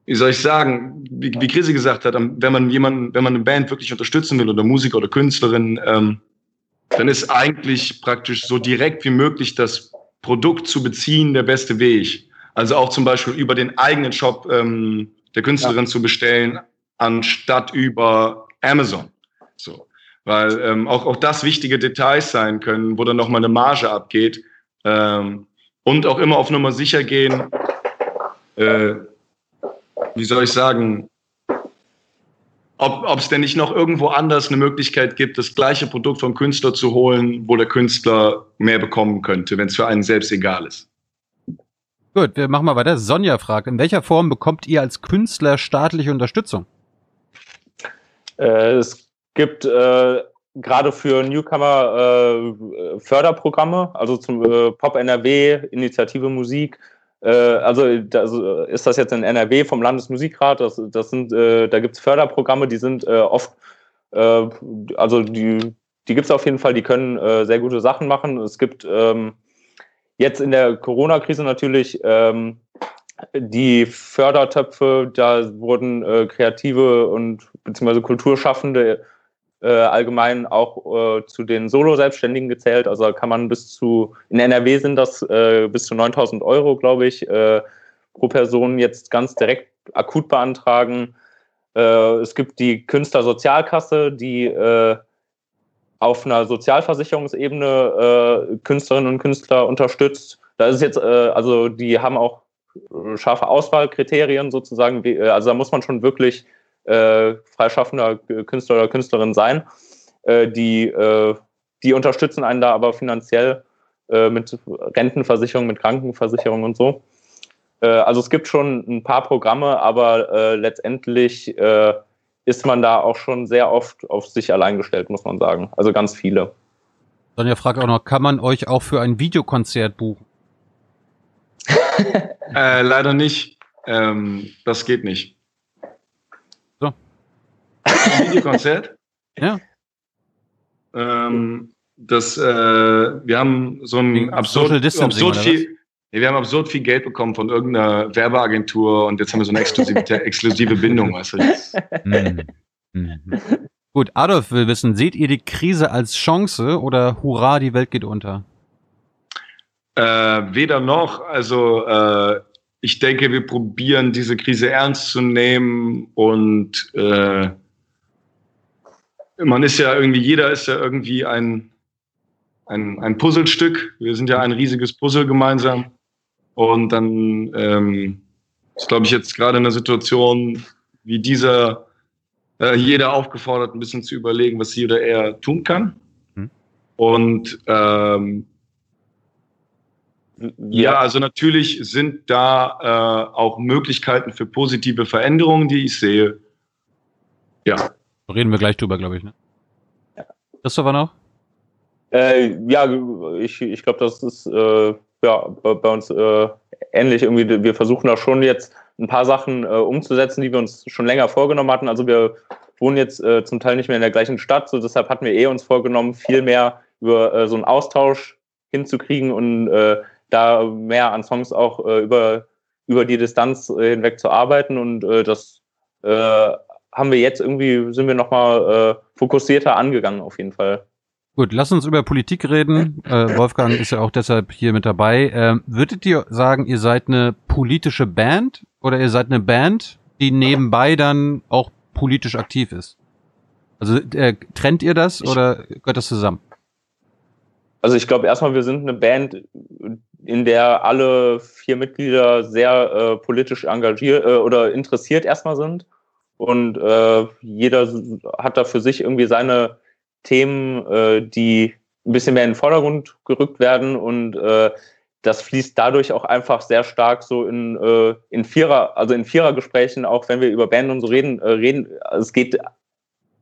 wie soll ich sagen, wie, wie Chrissy gesagt hat, wenn man jemanden, wenn man eine Band wirklich unterstützen will oder Musiker oder Künstlerin, ähm, dann ist eigentlich praktisch so direkt wie möglich das Produkt zu beziehen der beste Weg. Also auch zum Beispiel über den eigenen Shop ähm, der Künstlerin ja. zu bestellen, anstatt über Amazon. So weil ähm, auch, auch das wichtige Details sein können, wo dann nochmal eine Marge abgeht. Ähm, und auch immer auf Nummer sicher gehen, äh, wie soll ich sagen, ob es denn nicht noch irgendwo anders eine Möglichkeit gibt, das gleiche Produkt vom Künstler zu holen, wo der Künstler mehr bekommen könnte, wenn es für einen selbst egal ist. Gut, wir machen mal weiter. Sonja fragt, in welcher Form bekommt ihr als Künstler staatliche Unterstützung? Äh, es gibt äh, gerade für Newcomer äh, Förderprogramme, also zum äh, Pop NRW, Initiative Musik. Äh, also das, ist das jetzt in NRW vom Landesmusikrat. Das, das sind, äh, da gibt es Förderprogramme, die sind äh, oft, äh, also die, die gibt es auf jeden Fall, die können äh, sehr gute Sachen machen. Es gibt ähm, jetzt in der Corona-Krise natürlich ähm, die Fördertöpfe, da wurden äh, kreative und beziehungsweise Kulturschaffende äh, allgemein auch äh, zu den Solo-Selbstständigen gezählt. Also kann man bis zu, in NRW sind das äh, bis zu 9000 Euro, glaube ich, äh, pro Person jetzt ganz direkt akut beantragen. Äh, es gibt die Künstlersozialkasse, die äh, auf einer Sozialversicherungsebene Künstlerinnen und Künstler unterstützt. Da ist jetzt, also die haben auch scharfe Auswahlkriterien sozusagen. Also da muss man schon wirklich äh, freischaffender Künstler oder Künstlerin sein. Äh, die, äh, die unterstützen einen da aber finanziell äh, mit Rentenversicherung, mit Krankenversicherung und so. Äh, also es gibt schon ein paar Programme, aber äh, letztendlich äh, ist man da auch schon sehr oft auf sich allein gestellt, muss man sagen. Also ganz viele. Sonja fragt auch noch, kann man euch auch für ein Videokonzert buchen? äh, leider nicht. Ähm, das geht nicht. Ein Videokonzert? ja. Ähm, das, äh, wir haben so ein absurd, absurd viel, nee, wir haben absurd viel Geld bekommen von irgendeiner Werbeagentur und jetzt haben wir so eine exklusive, exklusive Bindung. Weißt du, mhm. Mhm. Gut, Adolf will wissen, seht ihr die Krise als Chance oder hurra, die Welt geht unter? Äh, weder noch. Also äh, ich denke, wir probieren diese Krise ernst zu nehmen und äh, man ist ja irgendwie, jeder ist ja irgendwie ein, ein, ein Puzzlestück. Wir sind ja ein riesiges Puzzle gemeinsam. Und dann ähm, ist, glaube ich, jetzt gerade in einer Situation wie dieser äh, jeder aufgefordert, ein bisschen zu überlegen, was sie oder er tun kann. Hm. Und ähm, ja, also natürlich sind da äh, auch Möglichkeiten für positive Veränderungen, die ich sehe. Ja. Reden wir gleich drüber, glaube ich. Ne? Ja. Christopher noch? Äh, ja, ich, ich glaube, das ist äh, ja, bei, uns äh, ähnlich. Irgendwie, wir versuchen da schon jetzt ein paar Sachen äh, umzusetzen, die wir uns schon länger vorgenommen hatten. Also wir wohnen jetzt äh, zum Teil nicht mehr in der gleichen Stadt, so deshalb hatten wir eh uns vorgenommen, viel mehr über äh, so einen Austausch hinzukriegen und da mehr an Songs auch über, über die Distanz hinweg zu arbeiten. Und das äh, haben wir jetzt irgendwie, sind wir nochmal äh, fokussierter angegangen auf jeden Fall. Gut, lass uns über Politik reden. Äh, Wolfgang ist ja auch deshalb hier mit dabei. Ähm, würdet ihr sagen, ihr seid eine politische Band oder ihr seid eine Band, die nebenbei dann auch politisch aktiv ist? Also äh, trennt ihr das ich, oder gehört das zusammen? Also ich glaube erstmal, wir sind eine Band, in der alle vier Mitglieder sehr äh, politisch engagiert äh, oder interessiert erstmal sind. Und äh, jeder hat da für sich irgendwie seine Themen, äh, die ein bisschen mehr in den Vordergrund gerückt werden. Und äh, das fließt dadurch auch einfach sehr stark so in, äh, in Vierer, also in Vierergesprächen, auch wenn wir über Band und so reden, äh, reden. Es geht,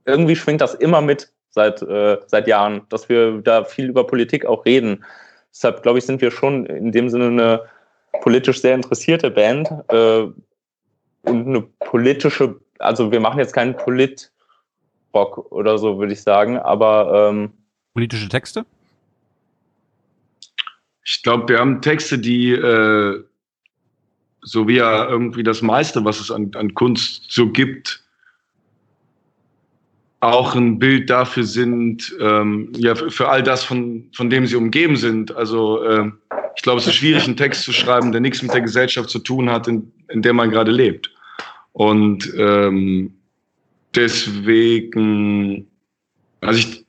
irgendwie schwingt das immer mit seit, äh, seit Jahren, dass wir da viel über Politik auch reden. Deshalb, glaube ich, sind wir schon in dem Sinne eine politisch sehr interessierte Band äh, und eine politische, also wir machen jetzt keinen Polit-Rock oder so, würde ich sagen, aber ähm, politische Texte? Ich glaube, wir haben Texte, die äh, so wie ja irgendwie das meiste, was es an, an Kunst so gibt, auch ein Bild dafür sind, ähm, ja, für all das, von, von dem sie umgeben sind. Also äh, ich glaube, es ist schwierig, einen Text zu schreiben, der nichts mit der Gesellschaft zu tun hat, in, in der man gerade lebt. Und ähm, deswegen, also ich,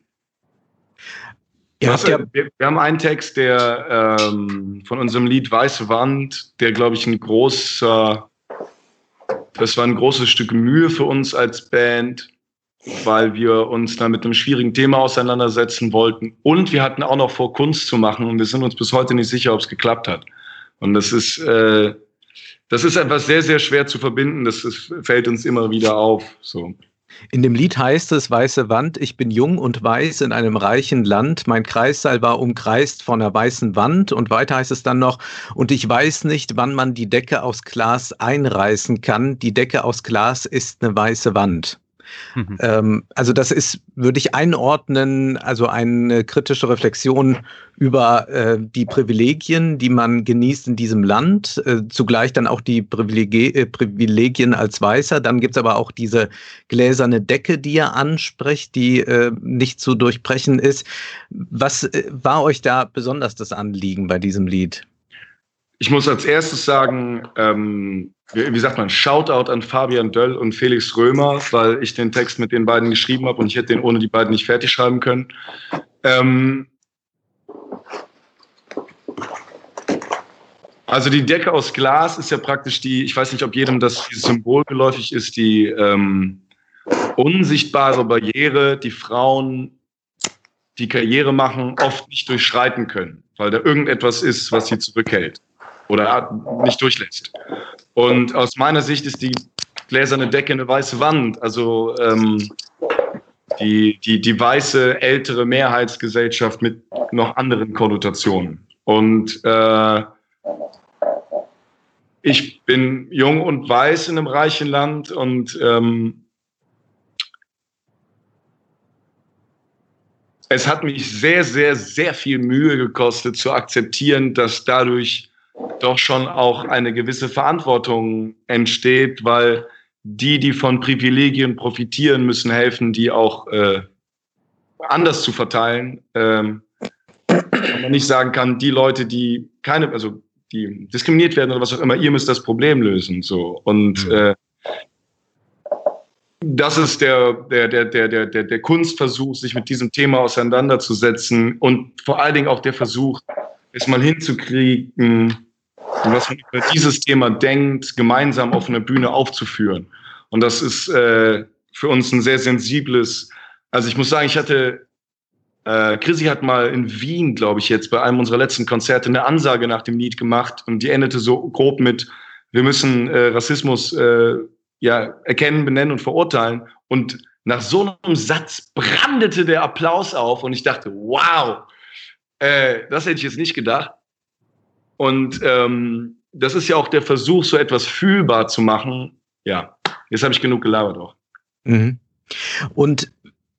was, ja, wir, wir, haben einen Text, der ähm, von unserem Lied Weiße Wand, der, glaube ich, ein großer, das war ein großes Stück Mühe für uns als Band weil wir uns da mit einem schwierigen Thema auseinandersetzen wollten. Und wir hatten auch noch vor, Kunst zu machen und wir sind uns bis heute nicht sicher, ob es geklappt hat. Und das ist, äh, das ist etwas sehr, sehr schwer zu verbinden. Das ist, fällt uns immer wieder auf. So. In dem Lied heißt es, weiße Wand, ich bin jung und weiß in einem reichen Land, mein Kreissaal war umkreist von einer weißen Wand und weiter heißt es dann noch, und ich weiß nicht, wann man die Decke aus Glas einreißen kann, die Decke aus Glas ist eine weiße Wand. Mhm. Ähm, also das ist, würde ich einordnen, also eine kritische Reflexion über äh, die Privilegien, die man genießt in diesem Land, äh, zugleich dann auch die Privilegi äh, Privilegien als Weißer. Dann gibt es aber auch diese gläserne Decke, die ihr anspricht, die äh, nicht zu durchbrechen ist. Was äh, war euch da besonders das Anliegen bei diesem Lied? Ich muss als erstes sagen, ähm, wie, sagt man, Shoutout an Fabian Döll und Felix Römer, weil ich den Text mit den beiden geschrieben habe und ich hätte den ohne die beiden nicht fertig schreiben können. Ähm, also die Decke aus Glas ist ja praktisch die, ich weiß nicht, ob jedem das Symbol geläufig ist, die ähm, unsichtbare Barriere, die Frauen, die Karriere machen, oft nicht durchschreiten können, weil da irgendetwas ist, was sie zurückhält oder nicht durchlässt. Und aus meiner Sicht ist die gläserne Decke eine weiße Wand. Also ähm, die, die, die weiße ältere Mehrheitsgesellschaft mit noch anderen Konnotationen. Und äh, ich bin jung und weiß in einem reichen Land und ähm, es hat mich sehr, sehr, sehr viel Mühe gekostet zu akzeptieren, dass dadurch doch schon auch eine gewisse Verantwortung entsteht, weil die, die von Privilegien profitieren, müssen helfen, die auch äh, anders zu verteilen. Ähm, man nicht sagen kann, die Leute, die keine, also die diskriminiert werden oder was auch immer, ihr müsst das Problem lösen. So. Und mhm. äh, das ist der, der, der, der, der, der, der Kunstversuch, sich mit diesem Thema auseinanderzusetzen und vor allen Dingen auch der Versuch, es mal hinzukriegen, was man über dieses Thema denkt, gemeinsam auf einer Bühne aufzuführen. Und das ist äh, für uns ein sehr sensibles, also ich muss sagen, ich hatte, äh, Chrissy hat mal in Wien, glaube ich, jetzt bei einem unserer letzten Konzerte eine Ansage nach dem Lied gemacht und die endete so grob mit, wir müssen äh, Rassismus äh, ja, erkennen, benennen und verurteilen. Und nach so einem Satz brandete der Applaus auf und ich dachte, wow, äh, das hätte ich jetzt nicht gedacht. Und ähm, das ist ja auch der Versuch, so etwas fühlbar zu machen. Ja, jetzt habe ich genug gelabert auch. Mhm. Und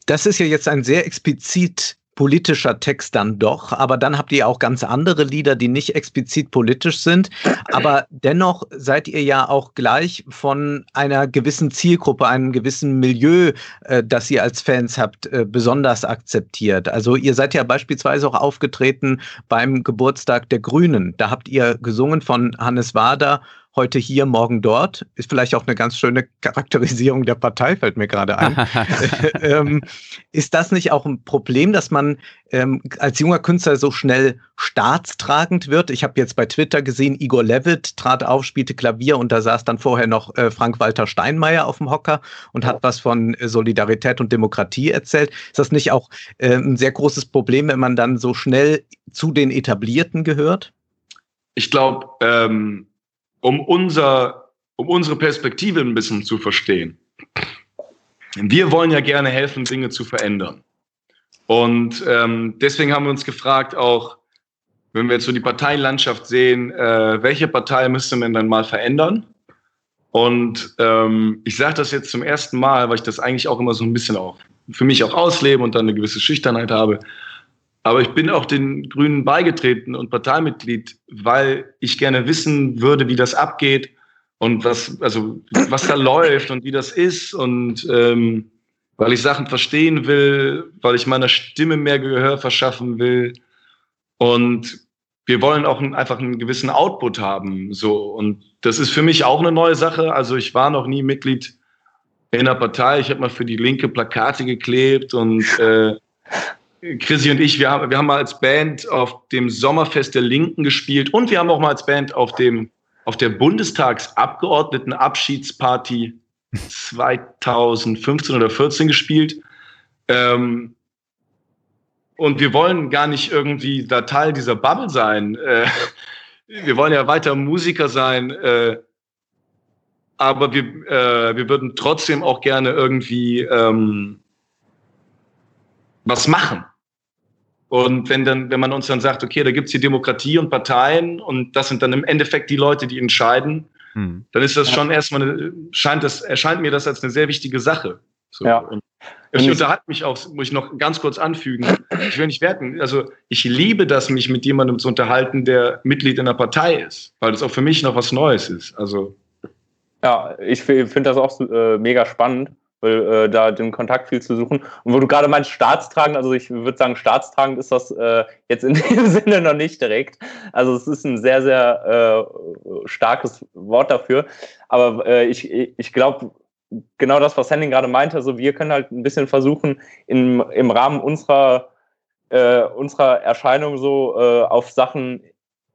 das ist ja jetzt ein sehr explizit politischer Text dann doch, aber dann habt ihr auch ganz andere Lieder, die nicht explizit politisch sind, aber dennoch seid ihr ja auch gleich von einer gewissen Zielgruppe, einem gewissen Milieu, äh, das ihr als Fans habt, äh, besonders akzeptiert. Also ihr seid ja beispielsweise auch aufgetreten beim Geburtstag der Grünen. Da habt ihr gesungen von Hannes Wader heute hier, morgen dort. Ist vielleicht auch eine ganz schöne Charakterisierung der Partei, fällt mir gerade ein. ähm, ist das nicht auch ein Problem, dass man ähm, als junger Künstler so schnell staatstragend wird? Ich habe jetzt bei Twitter gesehen, Igor Levitt trat auf, spielte Klavier und da saß dann vorher noch äh, Frank-Walter Steinmeier auf dem Hocker und hat was von äh, Solidarität und Demokratie erzählt. Ist das nicht auch äh, ein sehr großes Problem, wenn man dann so schnell zu den Etablierten gehört? Ich glaube, ähm um, unser, um unsere Perspektive ein bisschen zu verstehen. Wir wollen ja gerne helfen, Dinge zu verändern. Und ähm, deswegen haben wir uns gefragt, auch wenn wir jetzt so die Parteienlandschaft sehen, äh, welche Partei müsste man dann mal verändern? Und ähm, ich sage das jetzt zum ersten Mal, weil ich das eigentlich auch immer so ein bisschen auch für mich auch auslebe und dann eine gewisse Schüchternheit habe. Aber ich bin auch den Grünen beigetreten und Parteimitglied, weil ich gerne wissen würde, wie das abgeht und was, also, was da läuft und wie das ist und ähm, weil ich Sachen verstehen will, weil ich meiner Stimme mehr Gehör verschaffen will. Und wir wollen auch einfach einen gewissen Output haben. So. Und das ist für mich auch eine neue Sache. Also ich war noch nie Mitglied in einer Partei. Ich habe mal für die Linke Plakate geklebt und äh, Chrissy und ich, wir haben, wir haben mal als Band auf dem Sommerfest der Linken gespielt und wir haben auch mal als Band auf, dem, auf der Bundestagsabgeordnetenabschiedsparty 2015 oder 14 gespielt. Ähm, und wir wollen gar nicht irgendwie da Teil dieser Bubble sein. Äh, wir wollen ja weiter Musiker sein. Äh, aber wir, äh, wir würden trotzdem auch gerne irgendwie ähm, was machen. Und wenn dann, wenn man uns dann sagt, okay, da gibt's hier Demokratie und Parteien und das sind dann im Endeffekt die Leute, die entscheiden, hm. dann ist das schon erstmal eine, scheint das, erscheint mir das als eine sehr wichtige Sache. So. Ja. Und ich unterhalte mich auch, muss ich noch ganz kurz anfügen. Ich will nicht werten. Also ich liebe das, mich mit jemandem zu unterhalten, der Mitglied in einer Partei ist, weil das auch für mich noch was Neues ist. Also ja, ich finde das auch äh, mega spannend weil äh, da den Kontakt viel zu suchen. Und wo du gerade meinst, staatstragend, also ich würde sagen, staatstragend ist das äh, jetzt in dem Sinne noch nicht direkt. Also es ist ein sehr, sehr äh, starkes Wort dafür. Aber äh, ich, ich glaube, genau das, was Henning gerade meinte, also wir können halt ein bisschen versuchen, im, im Rahmen unserer, äh, unserer Erscheinung so äh, auf Sachen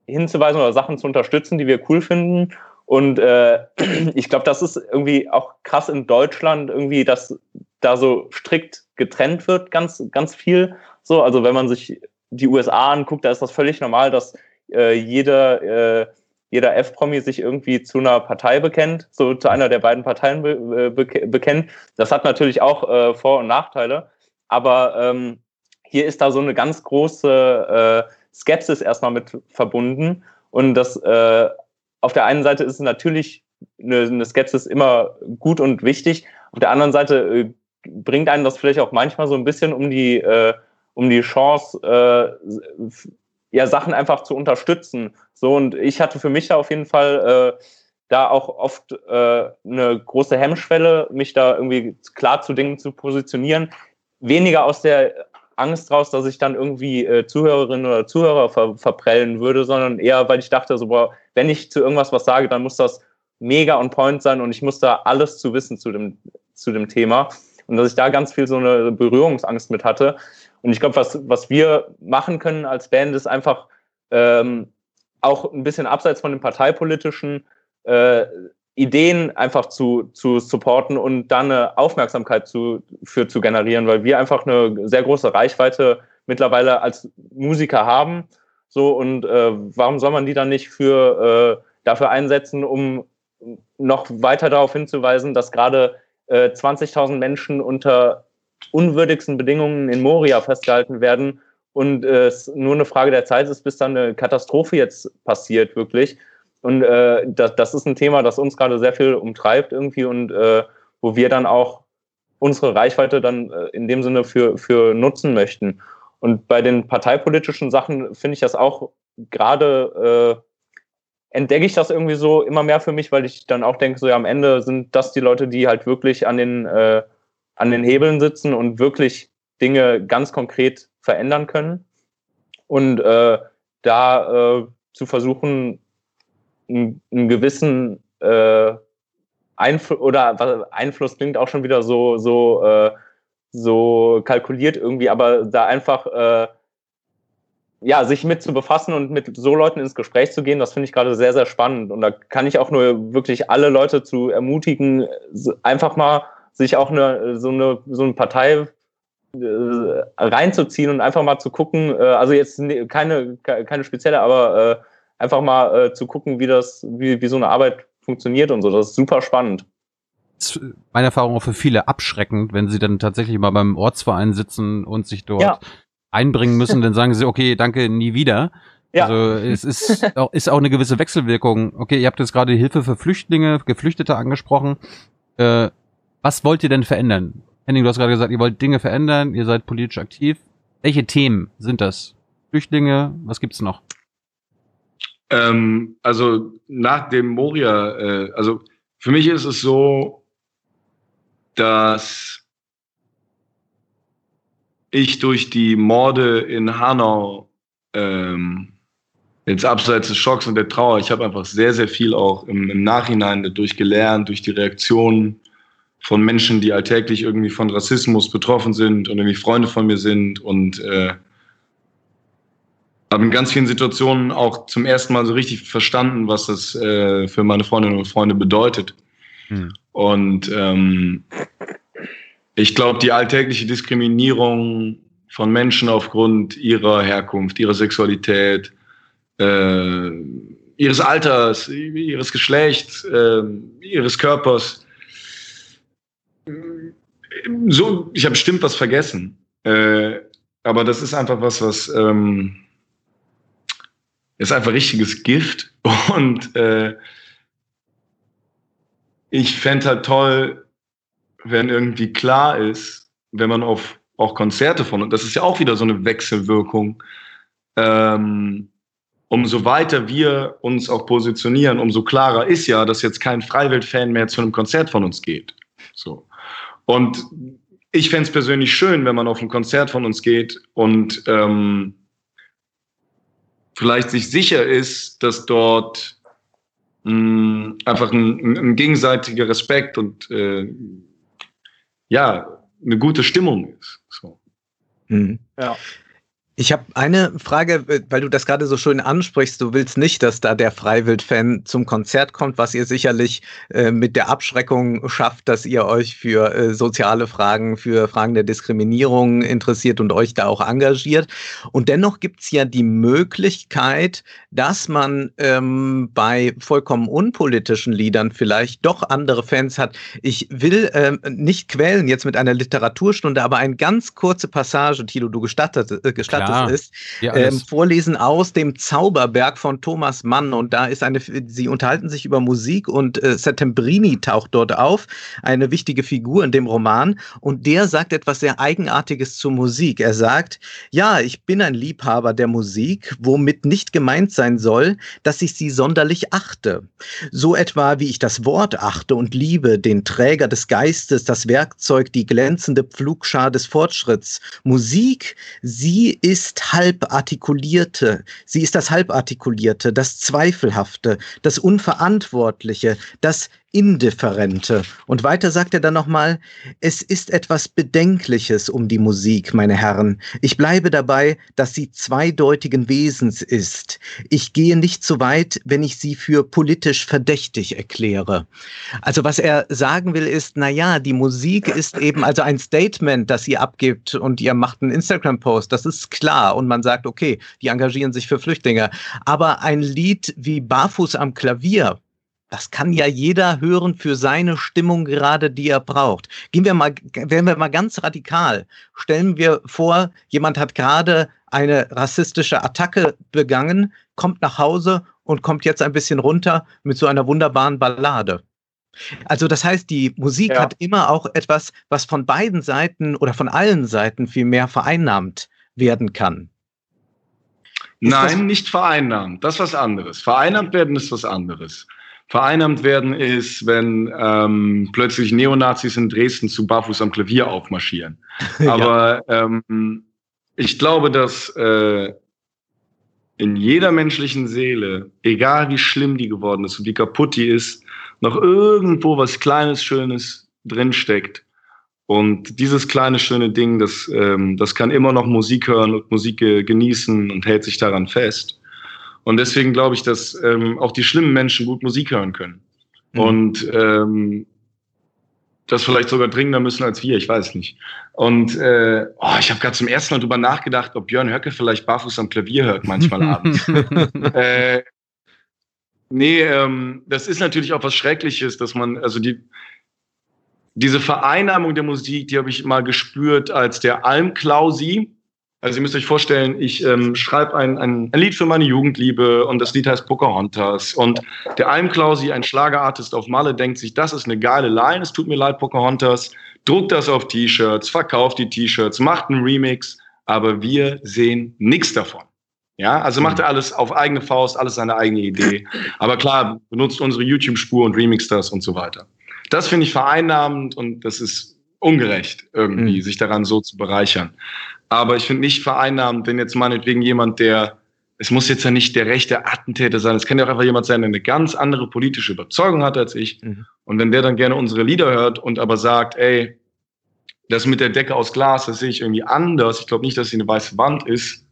hinzuweisen oder Sachen zu unterstützen, die wir cool finden und äh, ich glaube, das ist irgendwie auch krass in Deutschland, irgendwie, dass da so strikt getrennt wird, ganz, ganz viel. So, also wenn man sich die USA anguckt, da ist das völlig normal, dass äh, jeder, äh, jeder F-Promi sich irgendwie zu einer Partei bekennt, so zu einer der beiden Parteien be be bekennt. Das hat natürlich auch äh, Vor- und Nachteile, aber ähm, hier ist da so eine ganz große äh, Skepsis erstmal mit verbunden. Und das äh, auf der einen Seite ist natürlich eine, eine Skepsis immer gut und wichtig. Auf der anderen Seite äh, bringt einen das vielleicht auch manchmal so ein bisschen um die, äh, um die Chance, äh, ja, Sachen einfach zu unterstützen. So, und ich hatte für mich da auf jeden Fall äh, da auch oft äh, eine große Hemmschwelle, mich da irgendwie klar zu Dingen zu positionieren. Weniger aus der Angst raus, dass ich dann irgendwie äh, Zuhörerinnen oder Zuhörer ver verprellen würde, sondern eher, weil ich dachte, so, boah, wenn ich zu irgendwas was sage, dann muss das mega on point sein und ich muss da alles zu wissen zu dem, zu dem Thema. Und dass ich da ganz viel so eine Berührungsangst mit hatte. Und ich glaube, was, was wir machen können als Band, ist einfach ähm, auch ein bisschen abseits von dem parteipolitischen äh, Ideen einfach zu, zu supporten und dann eine Aufmerksamkeit zu, für zu generieren, weil wir einfach eine sehr große Reichweite mittlerweile als Musiker haben. So, und äh, warum soll man die dann nicht für äh, dafür einsetzen, um noch weiter darauf hinzuweisen, dass gerade äh, 20.000 Menschen unter unwürdigsten Bedingungen in Moria festgehalten werden und äh, es nur eine Frage der Zeit ist, bis dann eine Katastrophe jetzt passiert, wirklich. Und äh, das, das ist ein Thema, das uns gerade sehr viel umtreibt irgendwie und äh, wo wir dann auch unsere Reichweite dann äh, in dem Sinne für, für nutzen möchten. Und bei den parteipolitischen Sachen finde ich das auch gerade, äh, entdecke ich das irgendwie so immer mehr für mich, weil ich dann auch denke, so ja, am Ende sind das die Leute, die halt wirklich an den, äh, an den Hebeln sitzen und wirklich Dinge ganz konkret verändern können. Und äh, da äh, zu versuchen, einen, einen gewissen äh, Einfluss oder Einfluss klingt auch schon wieder so so äh, so kalkuliert irgendwie, aber da einfach äh, ja sich mit zu befassen und mit so Leuten ins Gespräch zu gehen, das finde ich gerade sehr sehr spannend. Und da kann ich auch nur wirklich alle Leute zu ermutigen, einfach mal sich auch eine so eine so eine Partei äh, reinzuziehen und einfach mal zu gucken, äh, also jetzt ne, keine keine spezielle, aber äh, einfach mal äh, zu gucken, wie das, wie, wie so eine Arbeit funktioniert und so. Das ist super spannend. Das ist meine Erfahrung auch für viele abschreckend, wenn sie dann tatsächlich mal beim Ortsverein sitzen und sich dort ja. einbringen müssen, dann sagen sie, okay, danke, nie wieder. Ja. Also es ist auch, ist auch eine gewisse Wechselwirkung. Okay, ihr habt jetzt gerade Hilfe für Flüchtlinge, Geflüchtete angesprochen. Äh, was wollt ihr denn verändern? Henning, du hast gerade gesagt, ihr wollt Dinge verändern, ihr seid politisch aktiv. Welche Themen sind das? Flüchtlinge, was gibt's noch? Ähm, also nach dem Moria, äh, also für mich ist es so, dass ich durch die Morde in Hanau ähm, jetzt abseits des Schocks und der Trauer, ich habe einfach sehr, sehr viel auch im, im Nachhinein dadurch gelernt, durch die Reaktionen von Menschen, die alltäglich irgendwie von Rassismus betroffen sind und irgendwie Freunde von mir sind und äh, habe in ganz vielen Situationen auch zum ersten Mal so richtig verstanden, was das äh, für meine Freundinnen und Freunde bedeutet. Hm. Und ähm, ich glaube, die alltägliche Diskriminierung von Menschen aufgrund ihrer Herkunft, ihrer Sexualität, äh, ihres Alters, ihres Geschlechts, äh, ihres Körpers, so, ich habe bestimmt was vergessen. Äh, aber das ist einfach was, was ähm, ist einfach richtiges Gift. Und äh, ich fände halt toll, wenn irgendwie klar ist, wenn man auf auch Konzerte von, und das ist ja auch wieder so eine Wechselwirkung, ähm, umso weiter wir uns auch positionieren, umso klarer ist ja, dass jetzt kein Freiwild-Fan mehr zu einem Konzert von uns geht. So. Und ich fände es persönlich schön, wenn man auf ein Konzert von uns geht und ähm, vielleicht sich sicher ist, dass dort mh, mm, einfach ein, ein, gegenseitiger Respekt und äh, ja, eine gute Stimmung ist. So. Mhm. Ja. Ich habe eine Frage, weil du das gerade so schön ansprichst. Du willst nicht, dass da der Freiwild-Fan zum Konzert kommt, was ihr sicherlich äh, mit der Abschreckung schafft, dass ihr euch für äh, soziale Fragen, für Fragen der Diskriminierung interessiert und euch da auch engagiert. Und dennoch gibt es ja die Möglichkeit, dass man ähm, bei vollkommen unpolitischen Liedern vielleicht doch andere Fans hat. Ich will ähm, nicht quälen jetzt mit einer Literaturstunde, aber eine ganz kurze Passage, Tilo, du gestattet, äh, gestattet ja, ist, ja, ähm, vorlesen aus dem Zauberberg von Thomas Mann. Und da ist eine, sie unterhalten sich über Musik und äh, Settembrini taucht dort auf, eine wichtige Figur in dem Roman. Und der sagt etwas sehr Eigenartiges zur Musik. Er sagt, ja, ich bin ein Liebhaber der Musik, womit nicht gemeint sein soll, dass ich sie sonderlich achte. So etwa, wie ich das Wort achte und liebe, den Träger des Geistes, das Werkzeug, die glänzende Pflugschar des Fortschritts. Musik, sie ist ist halbartikulierte, sie ist das halbartikulierte, das Zweifelhafte, das Unverantwortliche, das Indifferente. Und weiter sagt er dann nochmal, es ist etwas Bedenkliches um die Musik, meine Herren. Ich bleibe dabei, dass sie zweideutigen Wesens ist. Ich gehe nicht so weit, wenn ich sie für politisch verdächtig erkläre. Also was er sagen will ist, na ja, die Musik ist eben also ein Statement, das ihr abgibt und ihr macht einen Instagram-Post. Das ist klar. Und man sagt, okay, die engagieren sich für Flüchtlinge. Aber ein Lied wie Barfuß am Klavier, das kann ja jeder hören für seine Stimmung gerade, die er braucht. Gehen wir mal, werden wir mal ganz radikal. Stellen wir vor, jemand hat gerade eine rassistische Attacke begangen, kommt nach Hause und kommt jetzt ein bisschen runter mit so einer wunderbaren Ballade. Also das heißt, die Musik ja. hat immer auch etwas, was von beiden Seiten oder von allen Seiten viel mehr vereinnahmt werden kann. Ist Nein, nicht vereinnahmt. Das ist was anderes. Vereinnahmt werden ist was anderes vereinnahmt werden, ist, wenn ähm, plötzlich Neonazis in Dresden zu Barfuß am Klavier aufmarschieren. Aber ja. ähm, ich glaube, dass äh, in jeder menschlichen Seele, egal wie schlimm die geworden ist und wie kaputt die ist, noch irgendwo was Kleines, Schönes drinsteckt. Und dieses kleine, schöne Ding, das, ähm, das kann immer noch Musik hören und Musik genießen und hält sich daran fest. Und deswegen glaube ich, dass ähm, auch die schlimmen Menschen gut Musik hören können. Mhm. Und ähm, das vielleicht sogar dringender müssen als wir, ich weiß nicht. Und äh, oh, ich habe gerade zum ersten Mal drüber nachgedacht, ob Björn Höcke vielleicht barfuß am Klavier hört manchmal abends. äh, nee, ähm, das ist natürlich auch was Schreckliches, dass man, also die, diese Vereinnahmung der Musik, die habe ich mal gespürt, als der Almklausi, also ihr müsst euch vorstellen, ich ähm, schreibe ein, ein, ein, Lied für meine Jugendliebe und das Lied heißt Pocahontas. Und der Almklausi, ein Schlagerartist auf Malle, denkt sich, das ist eine geile Line, es tut mir leid, Pocahontas. Druckt das auf T-Shirts, verkauft die T-Shirts, macht einen Remix, aber wir sehen nichts davon. Ja, also macht er alles auf eigene Faust, alles seine eigene Idee. Aber klar, benutzt unsere YouTube-Spur und remixt das und so weiter. Das finde ich vereinnahmend und das ist ungerecht, irgendwie, mhm. sich daran so zu bereichern. Aber ich finde nicht vereinnahmend, wenn jetzt meinetwegen jemand, der, es muss jetzt ja nicht der rechte Attentäter sein, es kann ja auch einfach jemand sein, der eine ganz andere politische Überzeugung hat als ich. Mhm. Und wenn der dann gerne unsere Lieder hört und aber sagt, ey, das mit der Decke aus Glas, das sehe ich irgendwie anders. Ich glaube nicht, dass sie eine weiße Wand ist.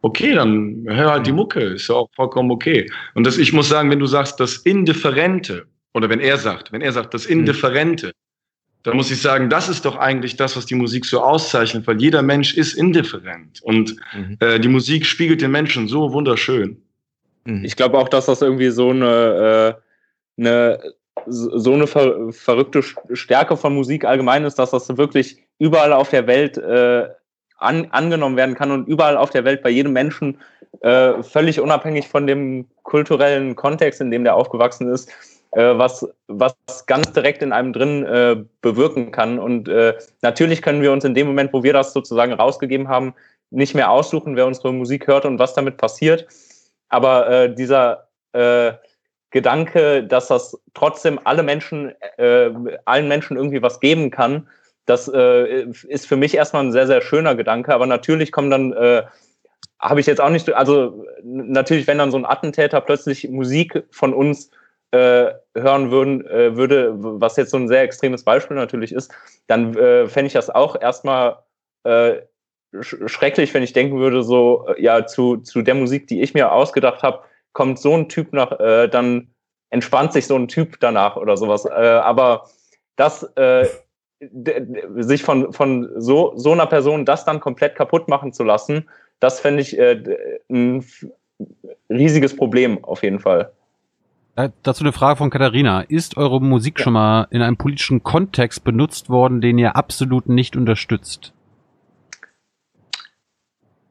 Okay, dann hör halt die mhm. Mucke, ist ja auch vollkommen okay. Und das, ich muss sagen, wenn du sagst, das Indifferente, oder wenn er sagt, wenn er sagt, das mhm. Indifferente, da muss ich sagen, das ist doch eigentlich das, was die Musik so auszeichnet, weil jeder Mensch ist indifferent und mhm. äh, die Musik spiegelt den Menschen so wunderschön. Mhm. Ich glaube auch, dass das irgendwie so eine, äh, eine so eine ver verrückte Stärke von Musik allgemein ist, dass das wirklich überall auf der Welt äh, an, angenommen werden kann und überall auf der Welt bei jedem Menschen äh, völlig unabhängig von dem kulturellen Kontext, in dem der aufgewachsen ist, äh, was, was ganz direkt in einem drin äh, bewirken kann. Und äh, natürlich können wir uns in dem Moment, wo wir das sozusagen rausgegeben haben, nicht mehr aussuchen, wer unsere Musik hört und was damit passiert. Aber äh, dieser, äh, Gedanke, dass das trotzdem alle Menschen, äh, allen Menschen irgendwie was geben kann, das äh, ist für mich erstmal ein sehr, sehr schöner Gedanke. Aber natürlich kommen dann, äh, habe ich jetzt auch nicht, also natürlich, wenn dann so ein Attentäter plötzlich Musik von uns äh, hören würden, äh, würde, was jetzt so ein sehr extremes Beispiel natürlich ist, dann äh, fände ich das auch erstmal äh, sch schrecklich, wenn ich denken würde, so, äh, ja, zu, zu der Musik, die ich mir ausgedacht habe, kommt so ein Typ nach, äh, dann entspannt sich so ein Typ danach oder sowas. Äh, aber das äh, sich von, von so, so einer Person das dann komplett kaputt machen zu lassen, das fände ich äh, ein riesiges Problem auf jeden Fall. Äh, dazu eine Frage von Katharina. Ist eure Musik ja. schon mal in einem politischen Kontext benutzt worden, den ihr absolut nicht unterstützt?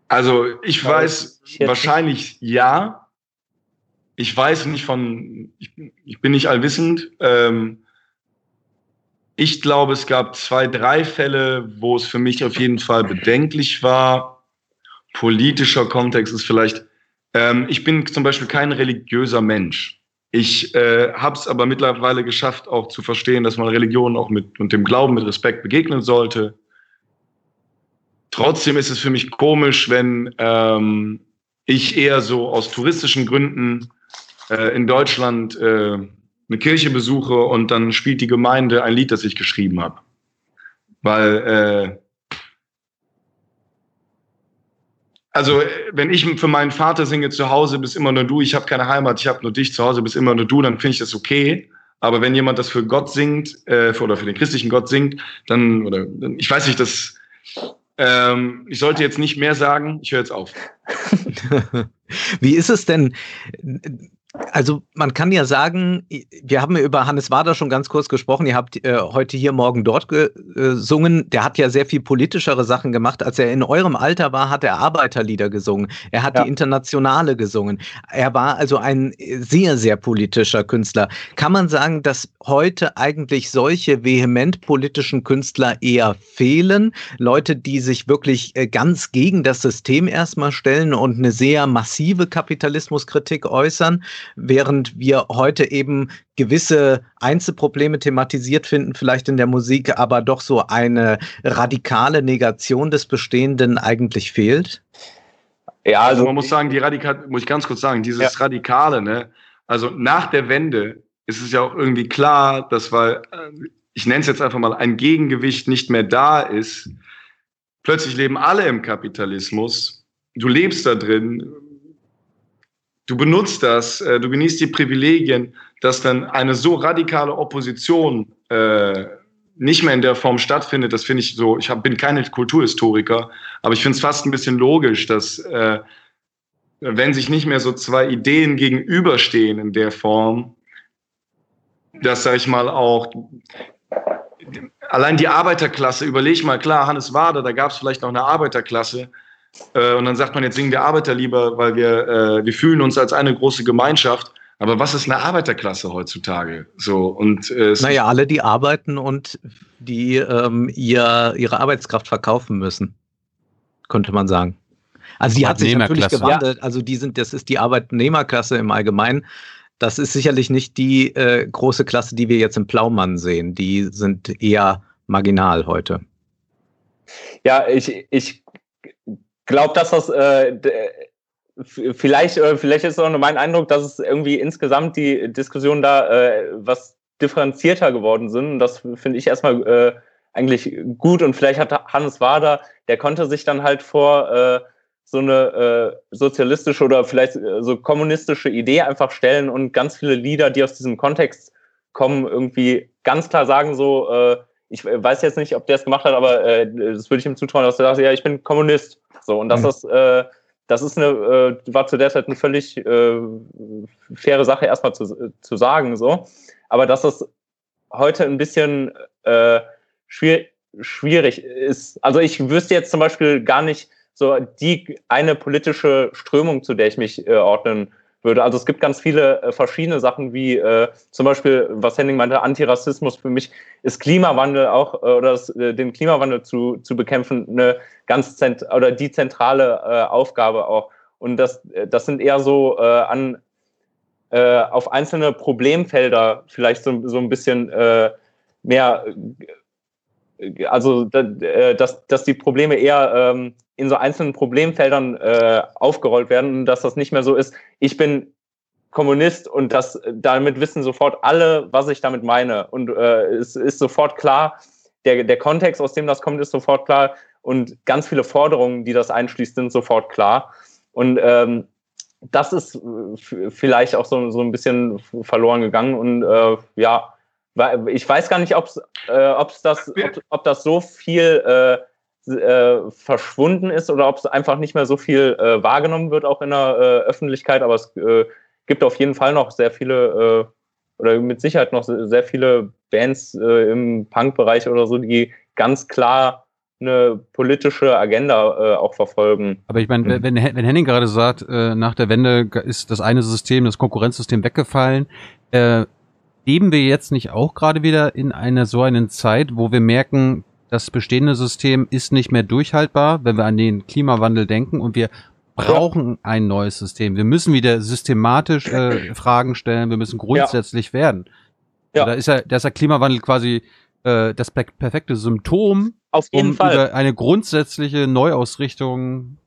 Also ich weiß wahrscheinlich ja. Ich weiß nicht von, ich, ich bin nicht allwissend. Ähm, ich glaube, es gab zwei, drei Fälle, wo es für mich auf jeden Fall bedenklich war. Politischer Kontext ist vielleicht, ähm, ich bin zum Beispiel kein religiöser Mensch. Ich äh, habe es aber mittlerweile geschafft, auch zu verstehen, dass man Religion auch mit und dem Glauben mit Respekt begegnen sollte. Trotzdem ist es für mich komisch, wenn ähm, ich eher so aus touristischen Gründen äh, in Deutschland äh, eine Kirche besuche und dann spielt die Gemeinde ein Lied, das ich geschrieben habe. Weil äh, also wenn ich für meinen Vater singe zu Hause bist immer nur du, ich habe keine Heimat, ich habe nur dich zu Hause bist immer nur du, dann finde ich das okay. Aber wenn jemand das für Gott singt äh, oder für den christlichen Gott singt, dann oder ich weiß nicht, das ähm, ich sollte jetzt nicht mehr sagen. Ich höre jetzt auf. Wie ist es denn? Also man kann ja sagen, wir haben ja über Hannes Wader schon ganz kurz gesprochen. Ihr habt äh, heute hier, morgen dort gesungen. Der hat ja sehr viel politischere Sachen gemacht. Als er in eurem Alter war, hat er Arbeiterlieder gesungen. Er hat ja. die Internationale gesungen. Er war also ein sehr, sehr politischer Künstler. Kann man sagen, dass heute eigentlich solche vehement politischen Künstler eher fehlen? Leute, die sich wirklich äh, ganz gegen das System erstmal stellen und eine sehr massive Kapitalismuskritik äußern? Während wir heute eben gewisse Einzelprobleme thematisiert finden, vielleicht in der Musik, aber doch so eine radikale Negation des Bestehenden eigentlich fehlt? Ja, also, also man muss sagen, die radikal, muss ich ganz kurz sagen, dieses ja. Radikale, ne? Also nach der Wende ist es ja auch irgendwie klar, dass weil, äh, ich nenne es jetzt einfach mal, ein Gegengewicht nicht mehr da ist. Plötzlich leben alle im Kapitalismus. Du lebst da drin du benutzt das, äh, du genießt die Privilegien, dass dann eine so radikale Opposition äh, nicht mehr in der Form stattfindet, das finde ich so, ich hab, bin kein Kulturhistoriker, aber ich finde es fast ein bisschen logisch, dass äh, wenn sich nicht mehr so zwei Ideen gegenüberstehen in der Form, dass, sag ich mal, auch allein die Arbeiterklasse, überleg mal, klar, Hannes Wader, da gab es vielleicht noch eine Arbeiterklasse, äh, und dann sagt man, jetzt singen wir Arbeiter lieber, weil wir, äh, wir fühlen uns als eine große Gemeinschaft. Aber was ist eine Arbeiterklasse heutzutage? So und äh, naja, alle, die arbeiten und die ähm, ihr, ihre Arbeitskraft verkaufen müssen, könnte man sagen. Also die hat sich natürlich gewandelt. Also die sind, das ist die Arbeitnehmerklasse im Allgemeinen. Das ist sicherlich nicht die äh, große Klasse, die wir jetzt im Plaumann sehen. Die sind eher marginal heute. Ja, ich, ich glaube, dass das äh, vielleicht, äh, vielleicht ist auch nur mein Eindruck, dass es irgendwie insgesamt die Diskussionen da äh, was differenzierter geworden sind. Und das finde ich erstmal äh, eigentlich gut. Und vielleicht hat Hannes Wader, der konnte sich dann halt vor äh, so eine äh, sozialistische oder vielleicht äh, so kommunistische Idee einfach stellen und ganz viele Lieder, die aus diesem Kontext kommen, irgendwie ganz klar sagen so, äh, ich weiß jetzt nicht, ob der es gemacht hat, aber äh, das würde ich ihm zutrauen, dass er sagt, ja, ich bin Kommunist. So, und das mhm. ist, äh, das ist eine, äh, war zu der Zeit eine völlig äh, faire Sache, erstmal zu, zu sagen. So. Aber dass das heute ein bisschen äh, schwierig, schwierig ist. Also ich wüsste jetzt zum Beispiel gar nicht so die eine politische Strömung, zu der ich mich äh, ordnen würde. Also es gibt ganz viele äh, verschiedene Sachen, wie äh, zum Beispiel, was Henning meinte, Antirassismus für mich ist Klimawandel auch, äh, oder äh, den Klimawandel zu, zu bekämpfen, eine ganz zent oder die zentrale äh, Aufgabe auch. Und das, äh, das sind eher so äh, an äh, auf einzelne Problemfelder vielleicht so, so ein bisschen äh, mehr, äh, also äh, dass, dass die Probleme eher ähm, in so einzelnen Problemfeldern äh, aufgerollt werden und dass das nicht mehr so ist, ich bin Kommunist und das damit wissen sofort alle, was ich damit meine. Und äh, es ist sofort klar, der, der Kontext, aus dem das kommt, ist sofort klar. Und ganz viele Forderungen, die das einschließt, sind sofort klar. Und ähm, das ist vielleicht auch so, so ein bisschen verloren gegangen. Und äh, ja, ich weiß gar nicht, ob's, äh, ob's das, ob, ob das so viel äh, äh, verschwunden ist oder ob es einfach nicht mehr so viel äh, wahrgenommen wird, auch in der äh, Öffentlichkeit. Aber es äh, gibt auf jeden Fall noch sehr viele äh, oder mit Sicherheit noch sehr viele Bands äh, im Punk-Bereich oder so, die ganz klar eine politische Agenda auch verfolgen. Aber ich meine, mhm. wenn, wenn Henning gerade sagt, nach der Wende ist das eine System, das Konkurrenzsystem weggefallen, leben wir jetzt nicht auch gerade wieder in einer so einen Zeit, wo wir merken, das bestehende System ist nicht mehr durchhaltbar, wenn wir an den Klimawandel denken und wir brauchen ein neues System. Wir müssen wieder systematisch äh, Fragen stellen, wir müssen grundsätzlich ja. werden. Ja. Da ist ja, da ist der Klimawandel quasi äh, das perfekte Symptom, Auf jeden um Fall. über eine grundsätzliche Neuausrichtung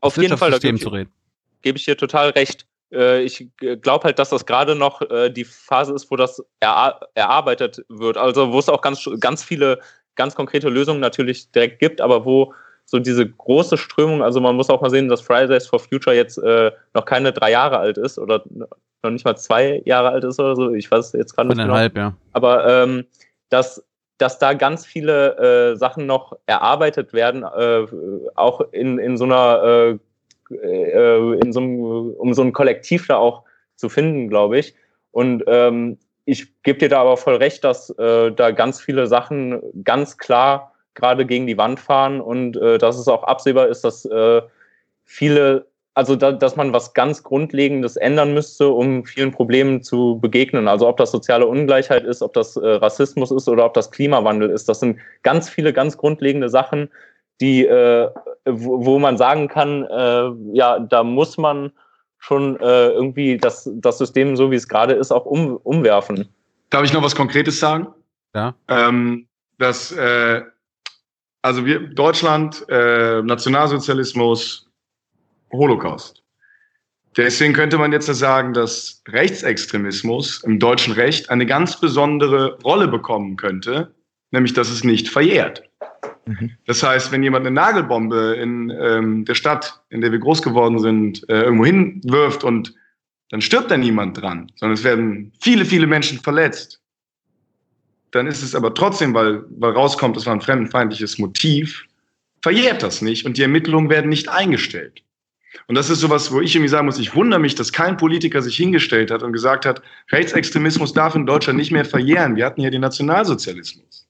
Auf jeden Fall, System zu reden. Gebe ich dir total recht. Äh, ich glaube halt, dass das gerade noch äh, die Phase ist, wo das erarbeitet wird. Also wo es auch ganz, ganz viele ganz konkrete Lösungen natürlich direkt gibt, aber wo so diese große Strömung, also man muss auch mal sehen, dass Fridays for Future jetzt äh, noch keine drei Jahre alt ist oder noch nicht mal zwei Jahre alt ist oder so, ich weiß jetzt gerade nicht genau. ja. Aber ähm, dass, dass da ganz viele äh, Sachen noch erarbeitet werden, äh, auch in, in so einer, äh, äh, in so einem, um so ein Kollektiv da auch zu finden, glaube ich. Und ähm, ich gebe dir da aber voll recht, dass äh, da ganz viele Sachen ganz klar gerade gegen die Wand fahren und äh, dass es auch absehbar ist, dass äh, viele, also da, dass man was ganz Grundlegendes ändern müsste, um vielen Problemen zu begegnen. Also ob das soziale Ungleichheit ist, ob das äh, Rassismus ist oder ob das Klimawandel ist. Das sind ganz viele ganz grundlegende Sachen, die, äh, wo, wo man sagen kann, äh, ja, da muss man schon äh, irgendwie das, das System, so wie es gerade ist, auch um, umwerfen. Darf ich noch was Konkretes sagen? Ja. Ähm, dass, äh, also wir, Deutschland, äh, Nationalsozialismus, Holocaust. Deswegen könnte man jetzt sagen, dass Rechtsextremismus im deutschen Recht eine ganz besondere Rolle bekommen könnte, nämlich dass es nicht verjährt. Mhm. Das heißt, wenn jemand eine Nagelbombe in ähm, der Stadt, in der wir groß geworden sind, äh, irgendwo hinwirft und dann stirbt da niemand dran, sondern es werden viele, viele Menschen verletzt, dann ist es aber trotzdem, weil, weil rauskommt, es war ein fremdenfeindliches Motiv, verjährt das nicht und die Ermittlungen werden nicht eingestellt. Und das ist sowas, wo ich irgendwie sagen muss, ich wundere mich, dass kein Politiker sich hingestellt hat und gesagt hat, Rechtsextremismus darf in Deutschland nicht mehr verjähren. Wir hatten hier den Nationalsozialismus.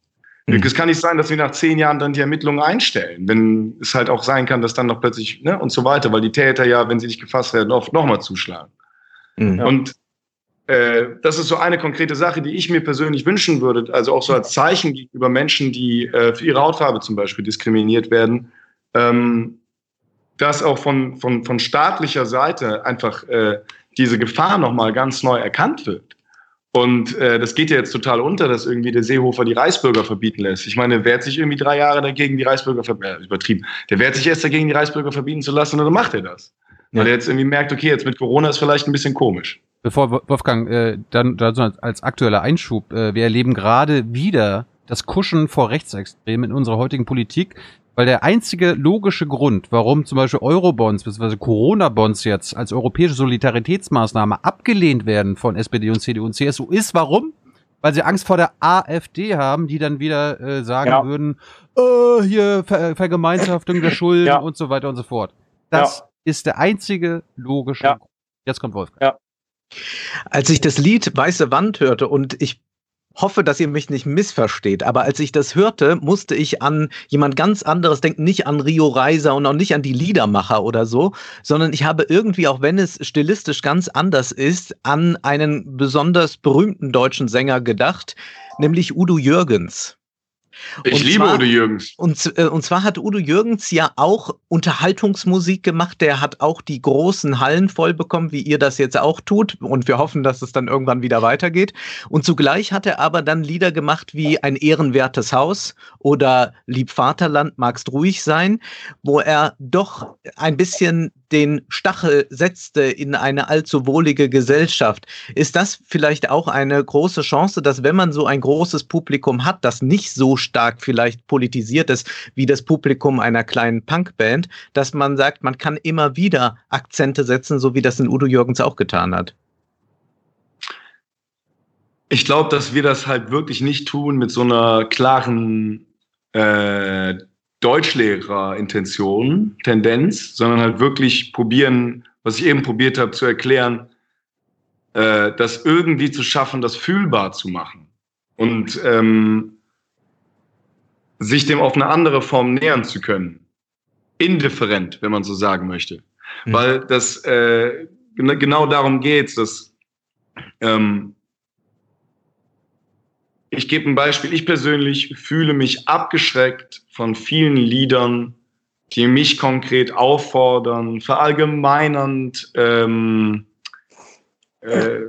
Mhm. Es kann nicht sein, dass wir nach zehn Jahren dann die Ermittlungen einstellen, wenn es halt auch sein kann, dass dann noch plötzlich ne, und so weiter, weil die Täter ja, wenn sie nicht gefasst werden, oft nochmal zuschlagen. Mhm. Und äh, das ist so eine konkrete Sache, die ich mir persönlich wünschen würde, also auch so als Zeichen gegenüber Menschen, die äh, für ihre Hautfarbe zum Beispiel diskriminiert werden, ähm, dass auch von, von, von staatlicher Seite einfach äh, diese Gefahr nochmal ganz neu erkannt wird. Und äh, das geht ja jetzt total unter, dass irgendwie der Seehofer die Reisbürger verbieten lässt. Ich meine, wehrt sich irgendwie drei Jahre dagegen, die Reisbürger verbieten, äh, übertrieben. Der wehrt sich erst dagegen, die Reisbürger verbieten zu lassen, und dann macht er das. Ja. Weil er jetzt irgendwie merkt, okay, jetzt mit Corona ist vielleicht ein bisschen komisch. Bevor Wolfgang, äh, dann, dann als aktueller Einschub, äh, wir erleben gerade wieder das Kuschen vor Rechtsextremen in unserer heutigen Politik. Weil der einzige logische Grund, warum zum Beispiel Eurobonds bzw. Corona-Bonds jetzt als europäische Solidaritätsmaßnahme abgelehnt werden von SPD und CDU und CSU, ist warum? Weil sie Angst vor der AfD haben, die dann wieder äh, sagen ja. würden, äh, hier Ver Vergemeinschaftung der Schulden ja. und so weiter und so fort. Das ja. ist der einzige logische Grund. Jetzt kommt Wolfgang. Ja. Als ich das Lied Weiße Wand hörte und ich hoffe, dass ihr mich nicht missversteht, aber als ich das hörte, musste ich an jemand ganz anderes denken, nicht an Rio Reiser und auch nicht an die Liedermacher oder so, sondern ich habe irgendwie, auch wenn es stilistisch ganz anders ist, an einen besonders berühmten deutschen Sänger gedacht, nämlich Udo Jürgens. Ich und liebe zwar, Udo Jürgens. Und, äh, und zwar hat Udo Jürgens ja auch Unterhaltungsmusik gemacht. Der hat auch die großen Hallen voll bekommen, wie ihr das jetzt auch tut. Und wir hoffen, dass es dann irgendwann wieder weitergeht. Und zugleich hat er aber dann Lieder gemacht wie Ein ehrenwertes Haus oder Lieb Vaterland, magst ruhig sein, wo er doch ein bisschen den Stachel setzte in eine allzu wohlige Gesellschaft. Ist das vielleicht auch eine große Chance, dass wenn man so ein großes Publikum hat, das nicht so stark vielleicht politisiert ist wie das Publikum einer kleinen Punkband, dass man sagt, man kann immer wieder Akzente setzen, so wie das in Udo Jürgens auch getan hat? Ich glaube, dass wir das halt wirklich nicht tun mit so einer klaren äh, Deutschlehrer-Intention, Tendenz, sondern halt wirklich probieren, was ich eben probiert habe zu erklären, äh, das irgendwie zu schaffen, das fühlbar zu machen. Und ähm, sich dem auf eine andere Form nähern zu können. Indifferent, wenn man so sagen möchte. Mhm. Weil das äh, genau darum geht dass ähm, ich gebe ein Beispiel. Ich persönlich fühle mich abgeschreckt von vielen Liedern, die mich konkret auffordern, verallgemeinernd ähm, äh,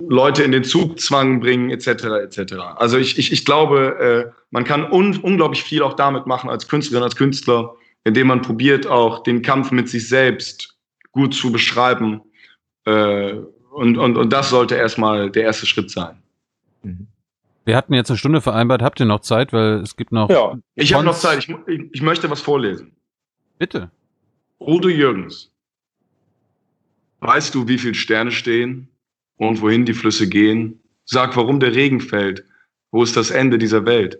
Leute in den Zugzwang bringen, etc. etc. Also ich, ich, ich glaube, äh, man kann un unglaublich viel auch damit machen als Künstlerin, als Künstler, indem man probiert, auch den Kampf mit sich selbst gut zu beschreiben. Äh, und, und, und das sollte erstmal der erste Schritt sein. Mhm. Wir hatten jetzt eine Stunde vereinbart. Habt ihr noch Zeit? Weil es gibt noch. Ja, ich habe noch Zeit. Ich, ich, ich möchte was vorlesen. Bitte. Udo Jürgens. Weißt du, wie viele Sterne stehen? und wohin die Flüsse gehen. Sag, warum der Regen fällt. Wo ist das Ende dieser Welt?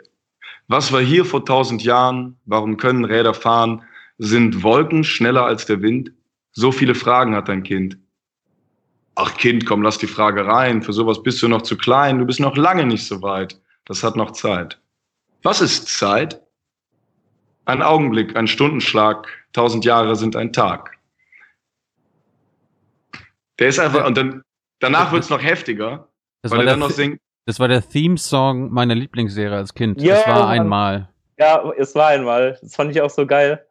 Was war hier vor tausend Jahren? Warum können Räder fahren? Sind Wolken schneller als der Wind? So viele Fragen hat dein Kind. Ach Kind, komm, lass die Frage rein. Für sowas bist du noch zu klein. Du bist noch lange nicht so weit. Das hat noch Zeit. Was ist Zeit? Ein Augenblick, ein Stundenschlag. Tausend Jahre sind ein Tag. Der ist einfach, und dann Danach wird es noch heftiger, das weil er dann noch singt. Das war der Theme-Song meiner Lieblingsserie als Kind. Ja, das war einmal. Ja, es war einmal. Das fand ich auch so geil.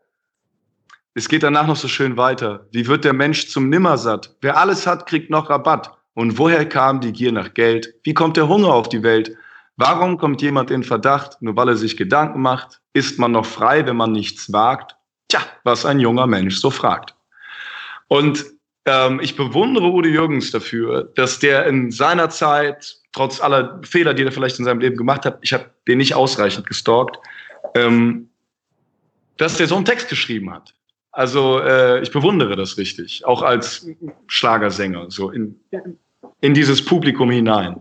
Es geht danach noch so schön weiter. Wie wird der Mensch zum Nimmersatt? Wer alles hat, kriegt noch Rabatt. Und woher kam die Gier nach Geld? Wie kommt der Hunger auf die Welt? Warum kommt jemand in Verdacht, nur weil er sich Gedanken macht? Ist man noch frei, wenn man nichts wagt? Tja, was ein junger Mensch so fragt. Und ähm, ich bewundere Udo Jürgens dafür, dass der in seiner Zeit, trotz aller Fehler, die er vielleicht in seinem Leben gemacht hat, ich habe den nicht ausreichend gestalkt, ähm, dass der so einen Text geschrieben hat. Also äh, ich bewundere das richtig, auch als Schlagersänger, so in, in dieses Publikum hinein.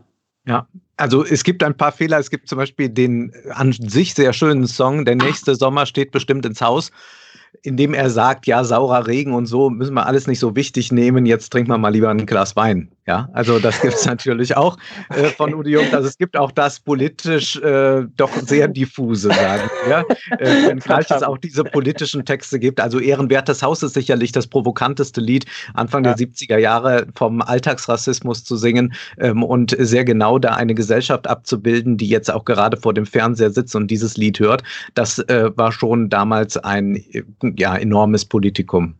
Ja, also es gibt ein paar Fehler. Es gibt zum Beispiel den an sich sehr schönen Song, Der nächste Sommer steht bestimmt ins Haus indem er sagt, ja, saurer Regen und so müssen wir alles nicht so wichtig nehmen, jetzt trinken wir mal lieber ein Glas Wein. Ja, also das gibt es natürlich auch äh, von Udo Jung. Also es gibt auch das politisch äh, doch sehr diffuse, sagen wir. Äh, wenngleich es auch diese politischen Texte gibt. Also Ehrenwertes Haus ist sicherlich das provokanteste Lied Anfang ja. der 70er Jahre vom Alltagsrassismus zu singen ähm, und sehr genau da eine Gesellschaft abzubilden, die jetzt auch gerade vor dem Fernseher sitzt und dieses Lied hört. Das äh, war schon damals ein ja, enormes Politikum.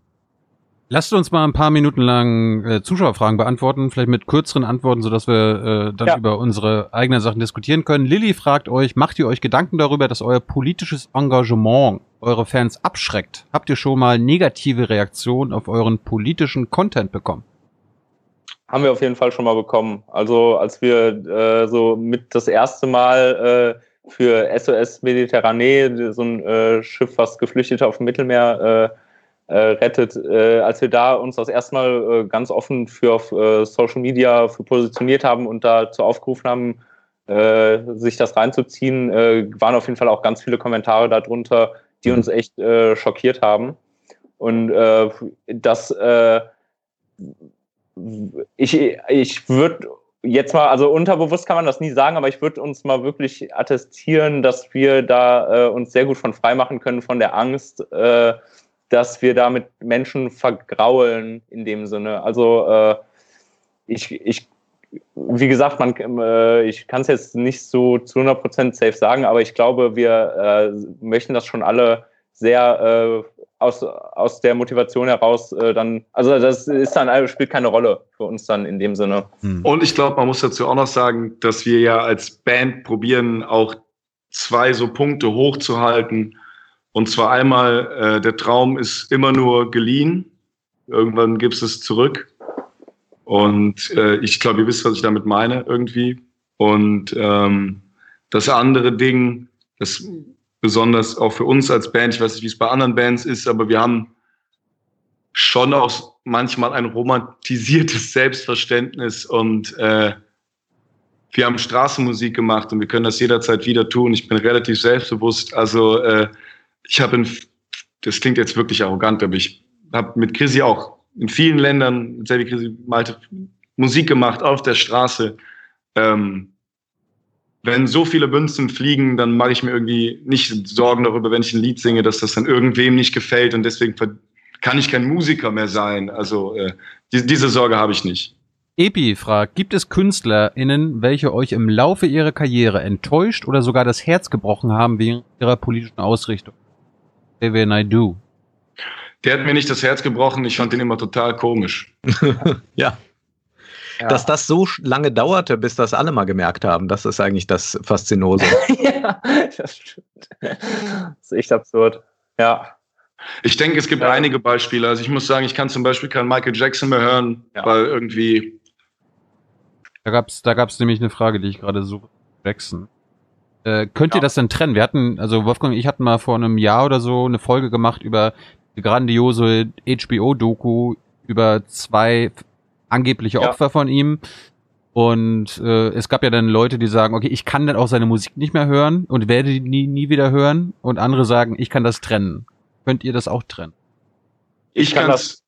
Lasst uns mal ein paar Minuten lang äh, Zuschauerfragen beantworten, vielleicht mit kürzeren Antworten, sodass wir äh, dann ja. über unsere eigenen Sachen diskutieren können. Lilly fragt euch, macht ihr euch Gedanken darüber, dass euer politisches Engagement eure Fans abschreckt? Habt ihr schon mal negative Reaktionen auf euren politischen Content bekommen? Haben wir auf jeden Fall schon mal bekommen. Also als wir äh, so mit das erste Mal äh, für SOS Mediterranee, so ein äh, Schiff, was Geflüchtete auf dem Mittelmeer äh, äh, rettet, äh, als wir da uns das erste Mal äh, ganz offen für auf äh, Social Media für positioniert haben und dazu aufgerufen haben, sich das reinzuziehen, waren auf jeden Fall auch ganz viele Kommentare darunter, die uns echt schockiert haben. Und das ich, ich würde jetzt mal, also unterbewusst kann man das nie sagen, aber ich würde uns mal wirklich attestieren, dass wir da uns sehr gut von frei machen können von der Angst, dass wir damit Menschen vergraulen in dem Sinne. Also äh, ich, ich wie gesagt, man, äh, ich kann es jetzt nicht so zu 100% safe sagen, aber ich glaube, wir äh, möchten das schon alle sehr äh, aus, aus der Motivation heraus äh, dann, also das ist dann spielt keine Rolle für uns dann in dem Sinne. Hm. Und ich glaube, man muss dazu auch noch sagen, dass wir ja als Band probieren, auch zwei so Punkte hochzuhalten. Und zwar einmal, äh, der Traum ist immer nur geliehen. Irgendwann gibst es zurück. Und äh, ich glaube, ihr wisst, was ich damit meine irgendwie. Und ähm, das andere Ding, das besonders auch für uns als Band, ich weiß nicht, wie es bei anderen Bands ist, aber wir haben schon auch manchmal ein romantisiertes Selbstverständnis und äh, wir haben Straßenmusik gemacht und wir können das jederzeit wieder tun. Ich bin relativ selbstbewusst. Also äh, ich habe, das klingt jetzt wirklich arrogant, aber ich habe mit Chrissy auch in vielen Ländern, mit Selvi Chrissy Malte, Musik gemacht auf der Straße. Ähm, wenn so viele Münzen fliegen, dann mache ich mir irgendwie nicht Sorgen darüber, wenn ich ein Lied singe, dass das dann irgendwem nicht gefällt und deswegen kann ich kein Musiker mehr sein. Also äh, die, diese Sorge habe ich nicht. Epi fragt, gibt es KünstlerInnen, welche euch im Laufe ihrer Karriere enttäuscht oder sogar das Herz gebrochen haben wegen ihrer politischen Ausrichtung? Xavier Naidoo. Der hat mir nicht das Herz gebrochen, ich fand ihn immer total komisch. ja. Ja. Dass das so lange dauerte, bis das alle mal gemerkt haben, das ist eigentlich das Faszinose. ja, das stimmt. Das ist echt absurd. Ja. Ich denke, es gibt ja. einige Beispiele. Also ich muss sagen, ich kann zum Beispiel keinen Michael Jackson mehr hören, ja. weil irgendwie. Da gab's, da gab's nämlich eine Frage, die ich gerade suche. Jackson. Äh, könnt ihr das denn trennen? Wir hatten, also Wolfgang und ich hatten mal vor einem Jahr oder so eine Folge gemacht über die grandiose HBO-Doku über zwei angebliche Opfer ja. von ihm. Und äh, es gab ja dann Leute, die sagen, okay, ich kann dann auch seine Musik nicht mehr hören und werde die nie, nie wieder hören. Und andere sagen, ich kann das trennen. Könnt ihr das auch trennen? Ich, ich kann das.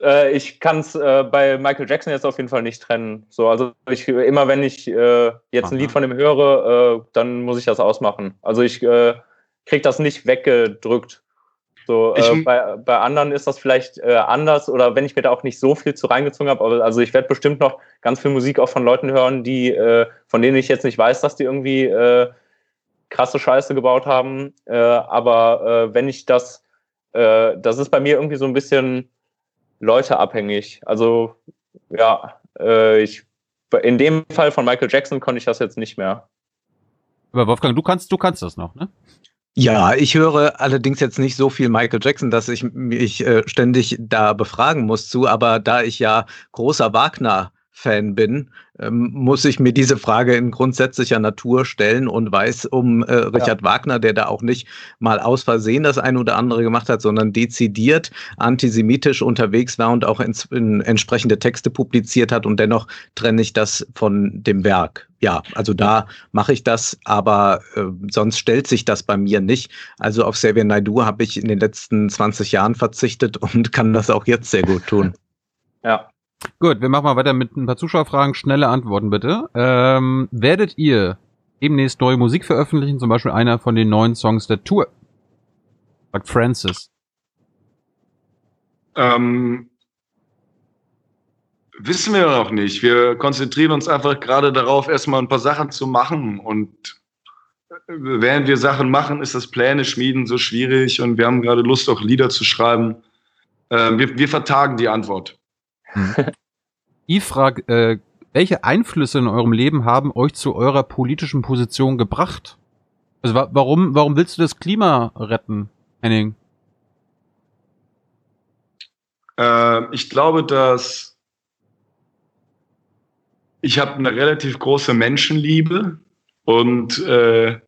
Äh, ich kann es äh, bei Michael Jackson jetzt auf jeden Fall nicht trennen. So, also ich immer wenn ich äh, jetzt Aha. ein Lied von ihm höre, äh, dann muss ich das ausmachen. Also ich äh, krieg das nicht weggedrückt. So, äh, bei, bei anderen ist das vielleicht äh, anders oder wenn ich mir da auch nicht so viel zu reingezogen habe. Also ich werde bestimmt noch ganz viel Musik auch von Leuten hören, die, äh, von denen ich jetzt nicht weiß, dass die irgendwie äh, krasse Scheiße gebaut haben. Äh, aber äh, wenn ich das, äh, das ist bei mir irgendwie so ein bisschen leuteabhängig. Also ja, äh, ich in dem Fall von Michael Jackson konnte ich das jetzt nicht mehr. Aber Wolfgang, du kannst, du kannst das noch, ne? Ja, ich höre allerdings jetzt nicht so viel Michael Jackson, dass ich mich äh, ständig da befragen muss zu, aber da ich ja großer Wagner Fan bin, ähm, muss ich mir diese Frage in grundsätzlicher Natur stellen und weiß um äh, Richard ja. Wagner, der da auch nicht mal aus Versehen das eine oder andere gemacht hat, sondern dezidiert antisemitisch unterwegs war und auch in, in entsprechende Texte publiziert hat und dennoch trenne ich das von dem Werk. Ja, also da mache ich das, aber äh, sonst stellt sich das bei mir nicht. Also auf Xavier Naidu habe ich in den letzten 20 Jahren verzichtet und kann das auch jetzt sehr gut tun. Ja, Gut, wir machen mal weiter mit ein paar Zuschauerfragen. Schnelle Antworten bitte. Ähm, werdet ihr demnächst neue Musik veröffentlichen? Zum Beispiel einer von den neuen Songs der Tour? Sagt Francis. Ähm, wissen wir noch nicht. Wir konzentrieren uns einfach gerade darauf, erstmal ein paar Sachen zu machen. Und während wir Sachen machen, ist das Pläne schmieden so schwierig und wir haben gerade Lust, auch Lieder zu schreiben. Äh, wir, wir vertagen die Antwort. Ich frage, äh, welche Einflüsse in eurem Leben haben euch zu eurer politischen Position gebracht? Also wa warum, warum willst du das Klima retten, Henning? Äh, ich glaube, dass ich habe eine relativ große Menschenliebe und äh,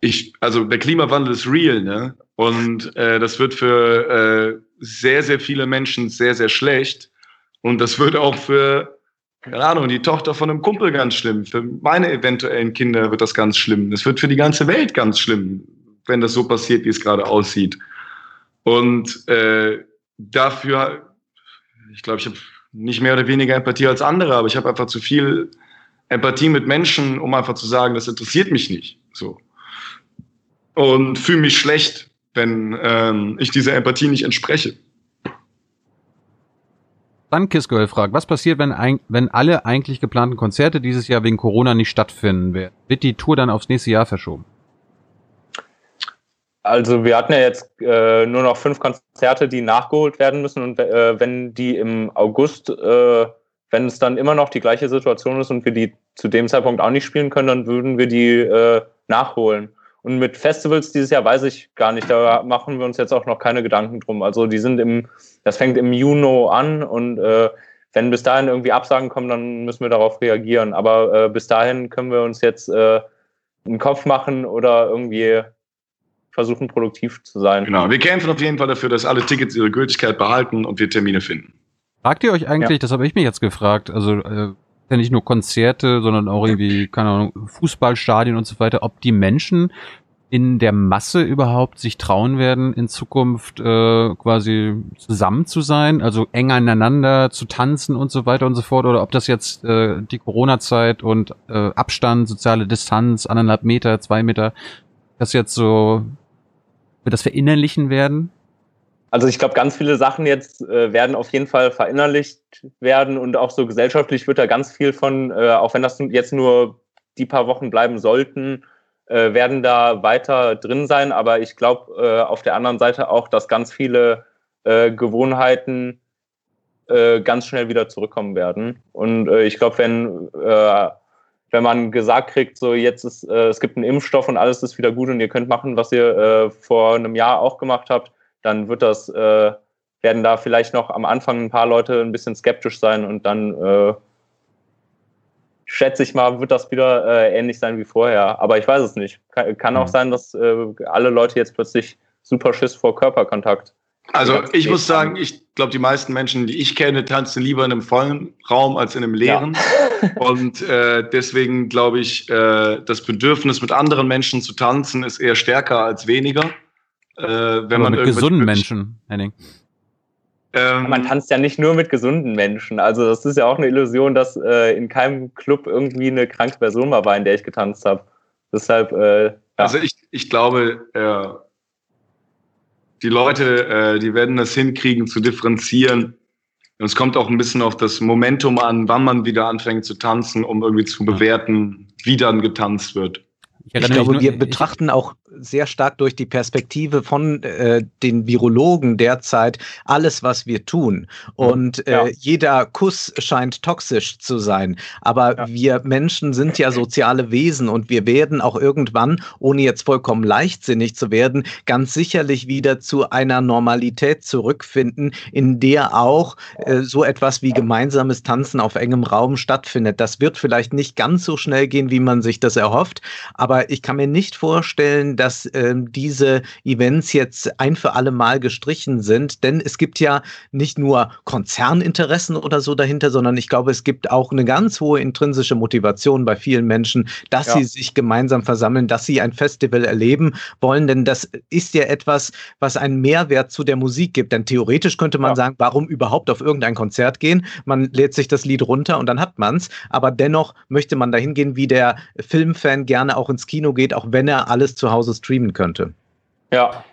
ich, also der Klimawandel ist real, ne? Und äh, das wird für äh, sehr, sehr viele Menschen sehr, sehr schlecht. Und das wird auch für, keine Ahnung, die Tochter von einem Kumpel ganz schlimm. Für meine eventuellen Kinder wird das ganz schlimm. Das wird für die ganze Welt ganz schlimm, wenn das so passiert, wie es gerade aussieht. Und äh, dafür, ich glaube, ich habe nicht mehr oder weniger Empathie als andere, aber ich habe einfach zu viel Empathie mit Menschen, um einfach zu sagen, das interessiert mich nicht. So. Und fühle mich schlecht, wenn ähm, ich dieser Empathie nicht entspreche. Dann Kissgirl fragt, was passiert, wenn, ein, wenn alle eigentlich geplanten Konzerte dieses Jahr wegen Corona nicht stattfinden werden? Wird die Tour dann aufs nächste Jahr verschoben? Also wir hatten ja jetzt äh, nur noch fünf Konzerte, die nachgeholt werden müssen und äh, wenn die im August, äh, wenn es dann immer noch die gleiche Situation ist und wir die zu dem Zeitpunkt auch nicht spielen können, dann würden wir die äh, nachholen. Und mit Festivals dieses Jahr weiß ich gar nicht, da machen wir uns jetzt auch noch keine Gedanken drum. Also die sind im, das fängt im Juni an und äh, wenn bis dahin irgendwie Absagen kommen, dann müssen wir darauf reagieren. Aber äh, bis dahin können wir uns jetzt äh, einen Kopf machen oder irgendwie versuchen, produktiv zu sein. Genau, wir kämpfen auf jeden Fall dafür, dass alle Tickets ihre Gültigkeit behalten und wir Termine finden. Fragt ihr euch eigentlich, ja. das habe ich mich jetzt gefragt, also äh, ja nicht nur Konzerte, sondern auch irgendwie, keine Ahnung, Fußballstadien und so weiter, ob die Menschen in der Masse überhaupt sich trauen werden, in Zukunft äh, quasi zusammen zu sein, also eng aneinander zu tanzen und so weiter und so fort, oder ob das jetzt äh, die Corona-Zeit und äh, Abstand, soziale Distanz, anderthalb Meter, zwei Meter, das jetzt so wir das verinnerlichen werden? Also ich glaube, ganz viele Sachen jetzt äh, werden auf jeden Fall verinnerlicht werden und auch so gesellschaftlich wird da ganz viel von, äh, auch wenn das jetzt nur die paar Wochen bleiben sollten, äh, werden da weiter drin sein. Aber ich glaube äh, auf der anderen Seite auch, dass ganz viele äh, Gewohnheiten äh, ganz schnell wieder zurückkommen werden. Und ich glaube, wenn wenn man gesagt kriegt, so jetzt ist, es gibt einen Impfstoff und alles ist wieder gut und ihr könnt machen, was ihr vor einem Jahr auch gemacht habt, dann wird das, äh, werden da vielleicht noch am Anfang ein paar Leute ein bisschen skeptisch sein und dann äh, schätze ich mal, wird das wieder äh, ähnlich sein wie vorher. Aber ich weiß es nicht. Kann, kann auch mhm. sein, dass äh, alle Leute jetzt plötzlich super Schiss vor Körperkontakt also ich muss sagen, ich glaube, die meisten Menschen, die ich kenne, tanzen lieber in einem vollen Raum als in einem leeren. Ja. Und äh, deswegen glaube ich, äh, das Bedürfnis, mit anderen Menschen zu tanzen, ist eher stärker als weniger. Äh, wenn Aber man mit gesunden Menschen, Henning. Ähm, man tanzt ja nicht nur mit gesunden Menschen. Also das ist ja auch eine Illusion, dass äh, in keinem Club irgendwie eine kranke Person mal war, in der ich getanzt habe. Deshalb. Äh, ja. Also ich, ich glaube, äh, die Leute, äh, die werden das hinkriegen zu differenzieren. Und es kommt auch ein bisschen auf das Momentum an, wann man wieder anfängt zu tanzen, um irgendwie zu bewerten, wie dann getanzt wird. Ich, ich glaube, wir betrachten auch sehr stark durch die Perspektive von äh, den Virologen derzeit alles, was wir tun. Und äh, ja. jeder Kuss scheint toxisch zu sein. Aber ja. wir Menschen sind ja soziale Wesen und wir werden auch irgendwann, ohne jetzt vollkommen leichtsinnig zu werden, ganz sicherlich wieder zu einer Normalität zurückfinden, in der auch äh, so etwas wie gemeinsames Tanzen auf engem Raum stattfindet. Das wird vielleicht nicht ganz so schnell gehen, wie man sich das erhofft, aber ich kann mir nicht vorstellen, dass dass ähm, diese Events jetzt ein für alle Mal gestrichen sind. Denn es gibt ja nicht nur Konzerninteressen oder so dahinter, sondern ich glaube, es gibt auch eine ganz hohe intrinsische Motivation bei vielen Menschen, dass ja. sie sich gemeinsam versammeln, dass sie ein Festival erleben wollen. Denn das ist ja etwas, was einen Mehrwert zu der Musik gibt. Denn theoretisch könnte man ja. sagen, warum überhaupt auf irgendein Konzert gehen? Man lädt sich das Lied runter und dann hat man es. Aber dennoch möchte man dahin gehen, wie der Filmfan gerne auch ins Kino geht, auch wenn er alles zu Hause streamen könnte. Ja.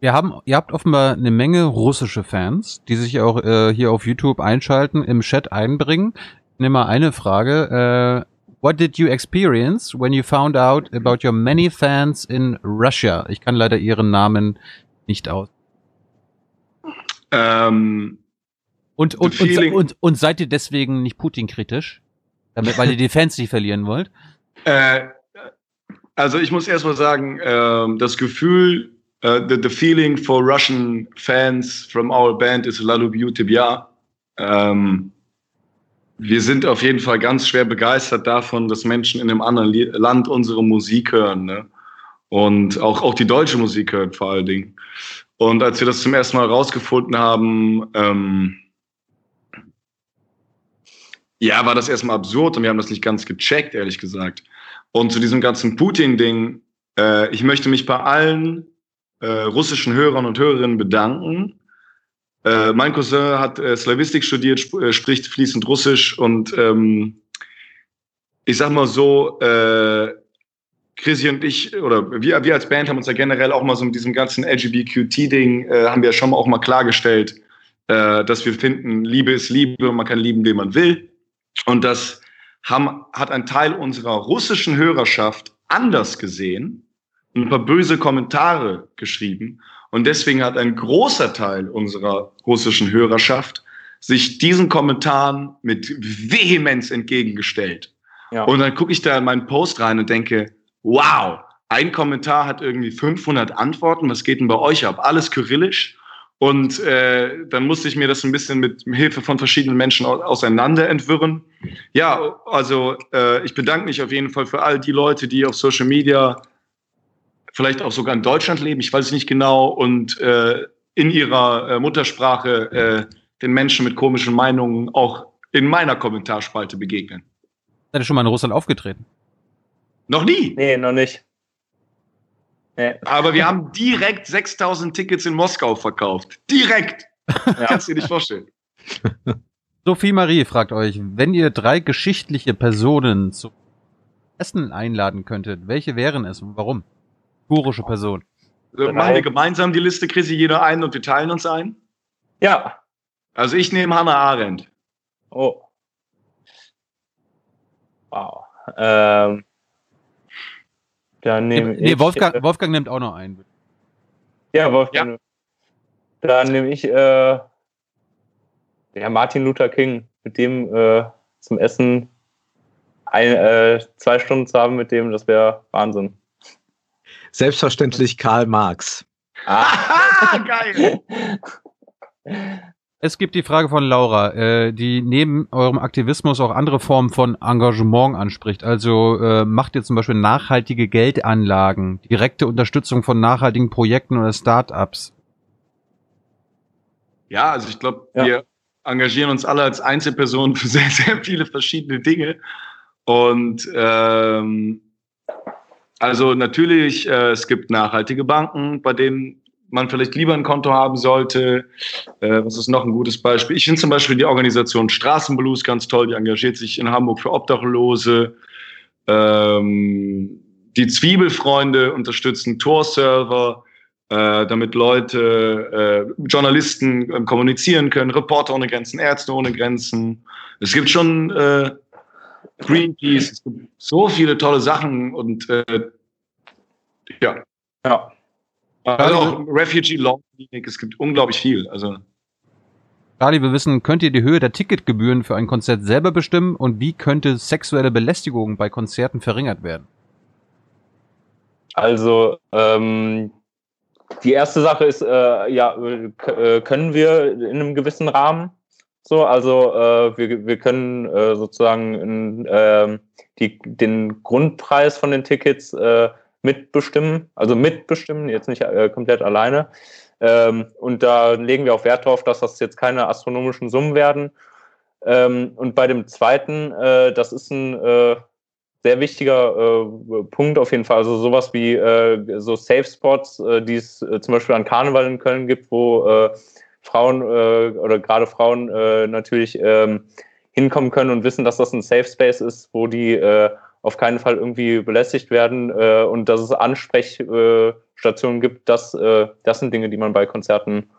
Wir haben, ihr habt offenbar eine Menge russische Fans, die sich auch äh, hier auf YouTube einschalten, im Chat einbringen. Ich nehme mal eine Frage. Äh, What did you experience when you found out about your many fans in Russia? Ich kann leider ihren Namen nicht aus. Ähm, und, und, und, und, und seid ihr deswegen nicht Putin-kritisch? Damit, weil ihr die Fans nicht verlieren wollt? Äh, also ich muss erstmal sagen, äh, das Gefühl, uh, the, the feeling for Russian fans from our band is Lalubiu Tibia. Ähm, wir sind auf jeden Fall ganz schwer begeistert davon, dass Menschen in einem anderen Land unsere Musik hören. Ne? Und auch, auch die deutsche Musik hören vor allen Dingen. Und als wir das zum ersten Mal rausgefunden haben, ähm, ja, war das erstmal absurd und wir haben das nicht ganz gecheckt, ehrlich gesagt. Und zu diesem ganzen Putin-Ding, äh, ich möchte mich bei allen äh, russischen Hörern und Hörerinnen bedanken. Äh, mein Cousin hat äh, Slavistik studiert, sp äh, spricht fließend Russisch und ähm, ich sag mal so, äh, Chrissy und ich, oder wir, wir als Band haben uns ja generell auch mal so mit diesem ganzen LGBTQ-Ding, äh, haben wir ja schon mal auch mal klargestellt, äh, dass wir finden, Liebe ist Liebe und man kann lieben, wen man will. Und das haben, hat ein Teil unserer russischen Hörerschaft anders gesehen und ein paar böse Kommentare geschrieben. Und deswegen hat ein großer Teil unserer russischen Hörerschaft sich diesen Kommentaren mit Vehemenz entgegengestellt. Ja. Und dann gucke ich da in meinen Post rein und denke, wow, ein Kommentar hat irgendwie 500 Antworten. Was geht denn bei euch ab? Alles kyrillisch. Und äh, dann musste ich mir das ein bisschen mit Hilfe von verschiedenen Menschen auseinander entwirren. Ja, also äh, ich bedanke mich auf jeden Fall für all die Leute, die auf Social Media vielleicht auch sogar in Deutschland leben, ich weiß es nicht genau, und äh, in ihrer äh, Muttersprache äh, den Menschen mit komischen Meinungen auch in meiner Kommentarspalte begegnen. Seid ihr schon mal in Russland aufgetreten? Noch nie? Nee, noch nicht. Nee. Aber wir haben direkt 6000 Tickets in Moskau verkauft. Direkt! Ja. Kannst du dir nicht vorstellen. Sophie Marie fragt euch, wenn ihr drei geschichtliche Personen zu Essen einladen könntet, welche wären es und warum? Historische Person. Also machen wir gemeinsam die Liste, Chrissy, jeder ein und wir teilen uns ein? Ja. Also ich nehme Hannah Arendt. Oh. Wow. Ähm, dann nehme nee, ich. Wolfgang, äh, Wolfgang nimmt auch noch einen. Ja, Wolfgang. Ja. Dann nehme ich äh, ja, Martin Luther King, mit dem äh, zum Essen ein, äh, zwei Stunden zu haben, mit dem, das wäre Wahnsinn. Selbstverständlich Karl Marx. Ah, geil! Es gibt die Frage von Laura, äh, die neben eurem Aktivismus auch andere Formen von Engagement anspricht. Also äh, macht ihr zum Beispiel nachhaltige Geldanlagen, direkte Unterstützung von nachhaltigen Projekten oder Startups? Ja, also ich glaube, ja. wir engagieren uns alle als Einzelpersonen für sehr, sehr viele verschiedene Dinge. Und ähm, also natürlich, äh, es gibt nachhaltige Banken, bei denen man vielleicht lieber ein Konto haben sollte. Äh, was ist noch ein gutes Beispiel? Ich finde zum Beispiel die Organisation Straßenblues ganz toll. Die engagiert sich in Hamburg für Obdachlose. Ähm, die Zwiebelfreunde unterstützen Tor-Server, äh, damit Leute, äh, Journalisten äh, kommunizieren können, Reporter ohne Grenzen, Ärzte ohne Grenzen. Es gibt schon äh, Greenpeace, es gibt so viele tolle Sachen und äh, ja. Ja. Also auch Refugee Law Clinic, es gibt unglaublich viel. Also. Charlie, wir wissen, könnt ihr die Höhe der Ticketgebühren für ein Konzert selber bestimmen und wie könnte sexuelle Belästigung bei Konzerten verringert werden? Also, ähm, die erste Sache ist, äh, ja, äh, können wir in einem gewissen Rahmen so, also äh, wir, wir können äh, sozusagen in, äh, die, den Grundpreis von den Tickets äh, mitbestimmen, also mitbestimmen, jetzt nicht äh, komplett alleine. Ähm, und da legen wir auch Wert darauf, dass das jetzt keine astronomischen Summen werden. Ähm, und bei dem zweiten, äh, das ist ein äh, sehr wichtiger äh, Punkt auf jeden Fall. Also sowas wie äh, so Safe Spots, äh, die es zum Beispiel an Karneval in Köln gibt, wo Frauen oder gerade Frauen natürlich ähm, hinkommen können und wissen, dass das ein Safe Space ist, wo die auf keinen Fall irgendwie belästigt werden äh, und dass es Ansprechstationen äh, gibt, das, äh, das sind Dinge, die man bei Konzerten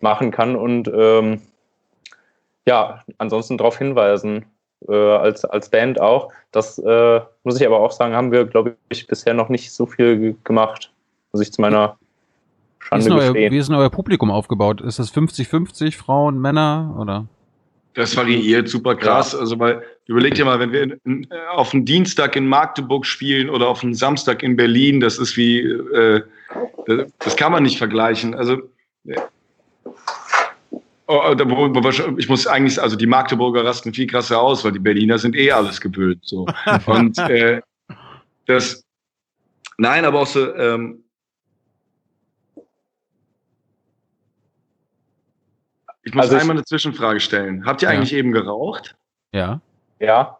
machen kann und ähm, ja, ansonsten darauf hinweisen, äh, als, als Band auch. Das äh, muss ich aber auch sagen, haben wir, glaube ich, bisher noch nicht so viel gemacht, muss ich zu meiner Schande wie ist, euer, wie ist denn euer Publikum aufgebaut? Ist das 50-50 Frauen, Männer oder? Das variiert super krass. Ja. Also weil überleg dir mal, wenn wir in, in, auf einen Dienstag in Magdeburg spielen oder auf einen Samstag in Berlin, das ist wie, äh, das, das, kann man nicht vergleichen. Also äh, oh, ich muss eigentlich, also die Magdeburger rasten viel krasser aus, weil die Berliner sind eh alles gewöhnt. So. Und äh, das, nein, aber auch so, ähm, Ich muss also einmal eine Zwischenfrage stellen. Habt ihr eigentlich eben geraucht? Ja. Ja.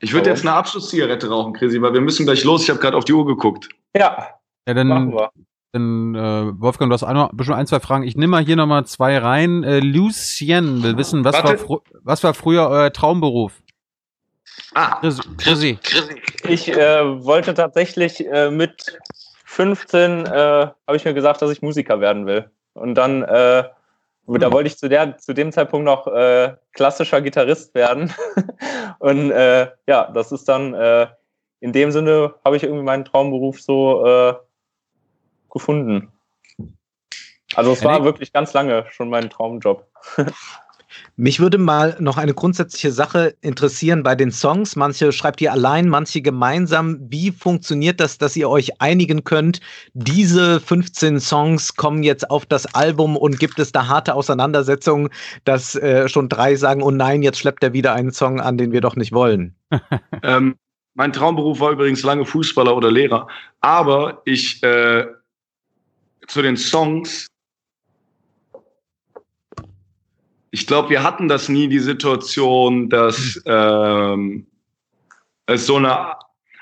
Ich würde jetzt eine Abschlusszigarette rauchen, Chrissy, weil wir müssen gleich los. Ich habe gerade auf die Uhr geguckt. Ja. Ja, dann, Machen wir. dann äh, Wolfgang, du hast auch bestimmt ein, zwei Fragen. Ich nehme mal hier nochmal zwei rein. Äh, Lucien will wissen, was war, was war früher euer Traumberuf? Ah, Chrissy. Ich äh, wollte tatsächlich äh, mit 15 äh, habe ich mir gesagt, dass ich Musiker werden will. Und dann äh, Da wollte ich zu, der, zu dem Zeitpunkt noch äh, klassischer Gitarrist werden. und äh, ja, das ist dann äh, in dem Sinne habe ich irgendwie meinen Traumberuf so äh, gefunden. Also es war wirklich ganz lange schon mein Traumjob. Mich würde mal noch eine grundsätzliche Sache interessieren bei den Songs. Manche schreibt ihr allein, manche gemeinsam. Wie funktioniert das, dass ihr euch einigen könnt? Diese 15 Songs kommen jetzt auf das Album und gibt es da harte Auseinandersetzungen, dass äh, schon drei sagen, oh nein, jetzt schleppt er wieder einen Song an, den wir doch nicht wollen? ähm, mein Traumberuf war übrigens lange Fußballer oder Lehrer. Aber ich äh, zu den Songs ich glaube, wir hatten das nie, die Situation, dass ähm, es so eine,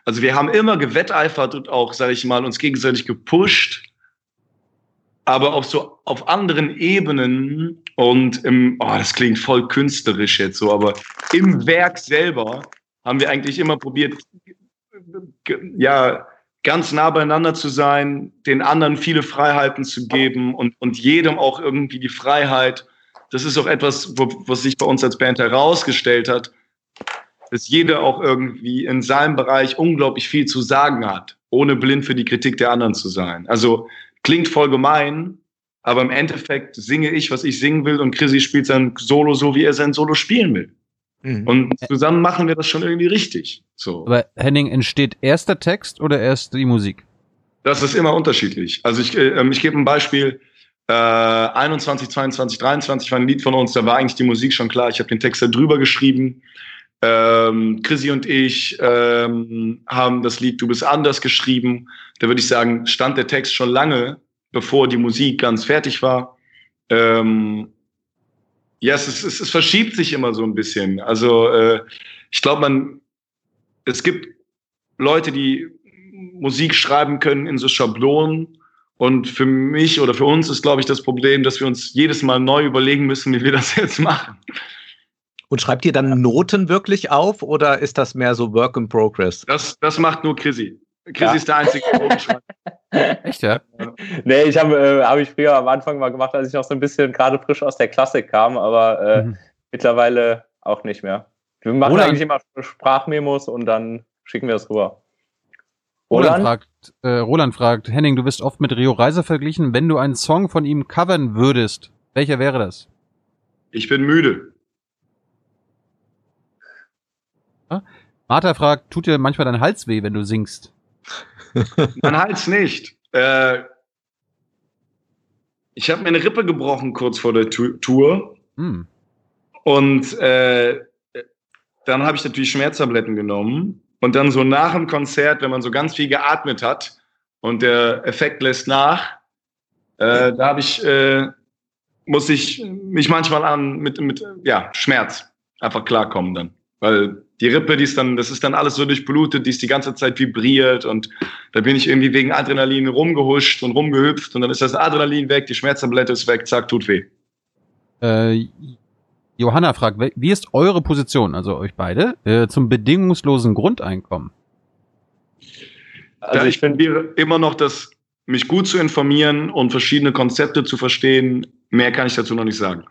also wir haben immer gewetteifert und auch, sage ich mal, uns gegenseitig gepusht, aber auf so auf anderen Ebenen und im, oh, das klingt voll künstlerisch jetzt so, aber im Werk selber haben wir eigentlich immer probiert, ja, ganz nah beieinander zu sein, den anderen viele Freiheiten zu geben und, und jedem auch irgendwie die Freiheit, das ist auch etwas, wo, was sich bei uns als Band herausgestellt hat, dass jeder auch irgendwie in seinem Bereich unglaublich viel zu sagen hat, ohne blind für die Kritik der anderen zu sein. Also klingt voll gemein, aber im Endeffekt singe ich, was ich singen will und Chrissy spielt sein Solo so, wie er sein Solo spielen will. Mhm. Und zusammen machen wir das schon irgendwie richtig. So. Aber Henning, entsteht erst der Text oder erst die Musik? Das ist immer unterschiedlich. Also ich, äh, ich gebe ein Beispiel. Äh, 21, 22, 23 war ein Lied von uns, da war eigentlich die Musik schon klar. Ich habe den Text da drüber geschrieben. Ähm, Chrissy und ich ähm, haben das Lied Du bist anders geschrieben. Da würde ich sagen, stand der Text schon lange, bevor die Musik ganz fertig war. Ähm, ja, es, es, es verschiebt sich immer so ein bisschen. Also äh, ich glaube, man, es gibt Leute, die Musik schreiben können in so Schablonen und für mich oder für uns ist, glaube ich, das Problem, dass wir uns jedes Mal neu überlegen müssen, wie wir das jetzt machen. Und schreibt ihr dann Noten wirklich auf oder ist das mehr so Work in Progress? Das, das macht nur Chrissy. Chrissy ja. ist der einzige Notenschreiber. Echt, ja? Nee, ich habe äh, hab ich früher am Anfang mal gemacht, als ich noch so ein bisschen gerade frisch aus der Klassik kam, aber äh, mhm. mittlerweile auch nicht mehr. Wir machen Roland. eigentlich immer Sprachmemos und dann schicken wir es rüber. Roland, Roland fragt, äh, Roland fragt, Henning, du wirst oft mit Rio Reiser verglichen. Wenn du einen Song von ihm covern würdest, welcher wäre das? Ich bin müde. Martha fragt, tut dir manchmal dein Hals weh, wenn du singst? mein Hals nicht. Äh, ich habe mir eine Rippe gebrochen kurz vor der Tour. Hm. Und äh, dann habe ich natürlich Schmerztabletten genommen. Und dann so nach dem Konzert, wenn man so ganz viel geatmet hat und der Effekt lässt nach, äh, da habe ich, äh, muss ich mich manchmal an mit, mit ja, Schmerz einfach klarkommen dann. Weil die Rippe, die ist dann, das ist dann alles so durchblutet, die ist die ganze Zeit vibriert und da bin ich irgendwie wegen Adrenalin rumgehuscht und rumgehüpft und dann ist das Adrenalin weg, die Schmerztablette ist weg, zack, tut weh. Äh, Johanna fragt, wie ist eure Position, also euch beide, äh, zum bedingungslosen Grundeinkommen? Also ich finde immer noch, dass mich gut zu informieren und verschiedene Konzepte zu verstehen, mehr kann ich dazu noch nicht sagen.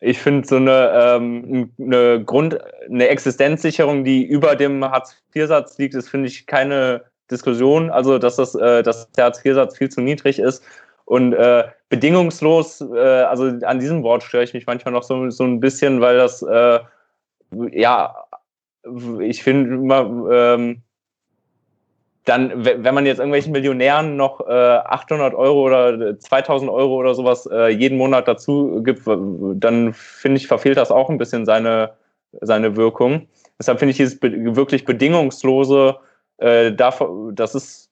Ich finde so eine, ähm, eine Grund, eine Existenzsicherung, die über dem Hartz-IV-Satz liegt, ist, finde ich, keine Diskussion. Also, dass, das, äh, dass der Hartz-IV-Satz viel zu niedrig ist und äh, bedingungslos, äh, also an diesem Wort störe ich mich manchmal noch so, so ein bisschen, weil das, äh, ja, ich finde immer, ähm, dann, wenn man jetzt irgendwelchen Millionären noch äh, 800 Euro oder 2000 Euro oder sowas äh, jeden Monat dazu gibt, dann finde ich, verfehlt das auch ein bisschen seine, seine Wirkung. Deshalb finde ich dieses wirklich bedingungslose, äh, das ist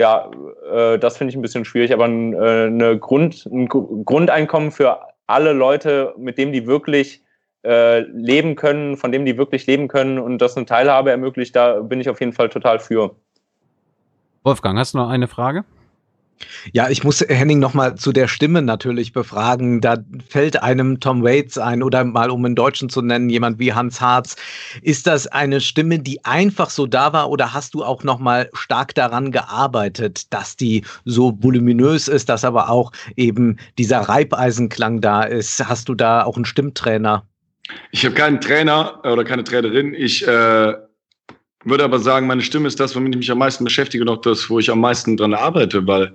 ja, äh, das finde ich ein bisschen schwierig, aber ein, äh, eine Grund, ein Grundeinkommen für alle Leute, mit dem die wirklich äh, leben können, von dem die wirklich leben können und das eine Teilhabe ermöglicht, da bin ich auf jeden Fall total für. Wolfgang, hast du noch eine Frage? Ja, ich muss Henning nochmal zu der Stimme natürlich befragen. Da fällt einem Tom Waits ein oder mal um einen Deutschen zu nennen, jemand wie Hans Harz. Ist das eine Stimme, die einfach so da war oder hast du auch nochmal stark daran gearbeitet, dass die so voluminös ist, dass aber auch eben dieser Reibeisenklang da ist? Hast du da auch einen Stimmtrainer? Ich habe keinen Trainer oder keine Trainerin. Ich äh, würde aber sagen, meine Stimme ist das, womit ich mich am meisten beschäftige und auch das, wo ich am meisten dran arbeite, weil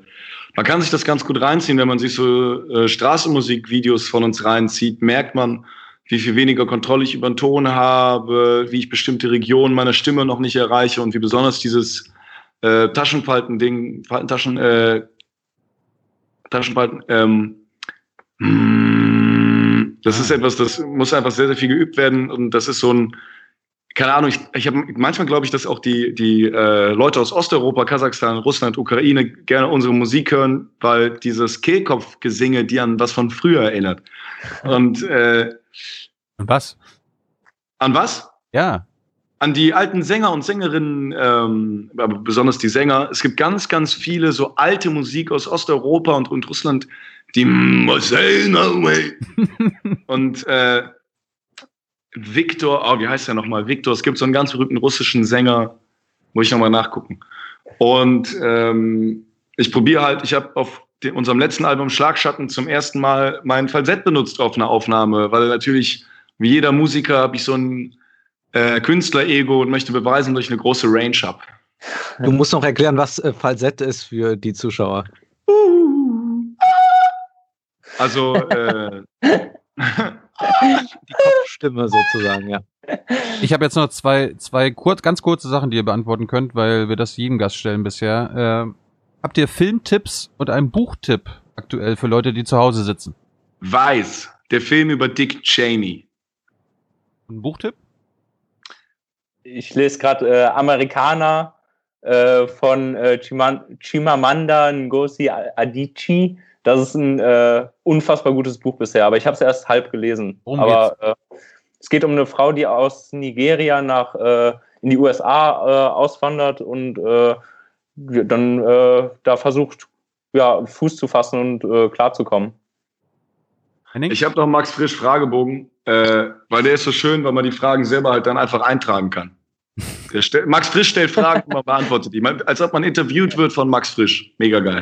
man kann sich das ganz gut reinziehen, wenn man sich so äh, Straßenmusikvideos von uns reinzieht, merkt man, wie viel weniger Kontrolle ich über den Ton habe, wie ich bestimmte Regionen meiner Stimme noch nicht erreiche und wie besonders dieses äh, Taschenfalten-Ding, Faltentaschen, äh, Taschenfalten, ähm, das ist etwas, das muss einfach sehr, sehr viel geübt werden und das ist so ein keine Ahnung, ich, ich habe manchmal glaube ich, dass auch die, die äh, Leute aus Osteuropa, Kasachstan, Russland, Ukraine gerne unsere Musik hören, weil dieses Kehlkopfgesinge die an was von früher erinnert. Und äh, an was? An was? Ja. An die alten Sänger und Sängerinnen, ähm, aber besonders die Sänger. Es gibt ganz, ganz viele so alte Musik aus Osteuropa und, und Russland, die und äh, Victor, oh, wie heißt der nochmal? Victor, es gibt so einen ganz berühmten russischen Sänger, muss ich nochmal nachgucken. Und ähm, ich probiere halt, ich habe auf den, unserem letzten Album Schlagschatten zum ersten Mal mein Falsett benutzt auf einer Aufnahme, weil natürlich, wie jeder Musiker, habe ich so ein äh, Künstler-Ego und möchte beweisen, dass ich eine große Range habe. Du musst noch erklären, was äh, Falsett ist für die Zuschauer. Also, äh, die Kopfstimme sozusagen, ja. Ich habe jetzt noch zwei, zwei kurz, ganz kurze Sachen, die ihr beantworten könnt, weil wir das jedem Gast stellen bisher. Äh, habt ihr Filmtipps und einen Buchtipp aktuell für Leute, die zu Hause sitzen? Weiß, der Film über Dick Cheney. Ein Buchtipp? Ich lese gerade äh, Amerikaner äh, von äh, Chimamanda Ngozi Adichie. Das ist ein äh, unfassbar gutes Buch bisher, aber ich habe es erst halb gelesen. Worum aber äh, es geht um eine Frau, die aus Nigeria nach äh, in die USA äh, auswandert und äh, dann äh, da versucht, ja, Fuß zu fassen und äh, klarzukommen. Ich habe noch Max Frisch Fragebogen, äh, weil der ist so schön, weil man die Fragen selber halt dann einfach eintragen kann. Max Frisch stellt Fragen und man beantwortet die. Als ob man interviewt wird von Max Frisch. Mega geil.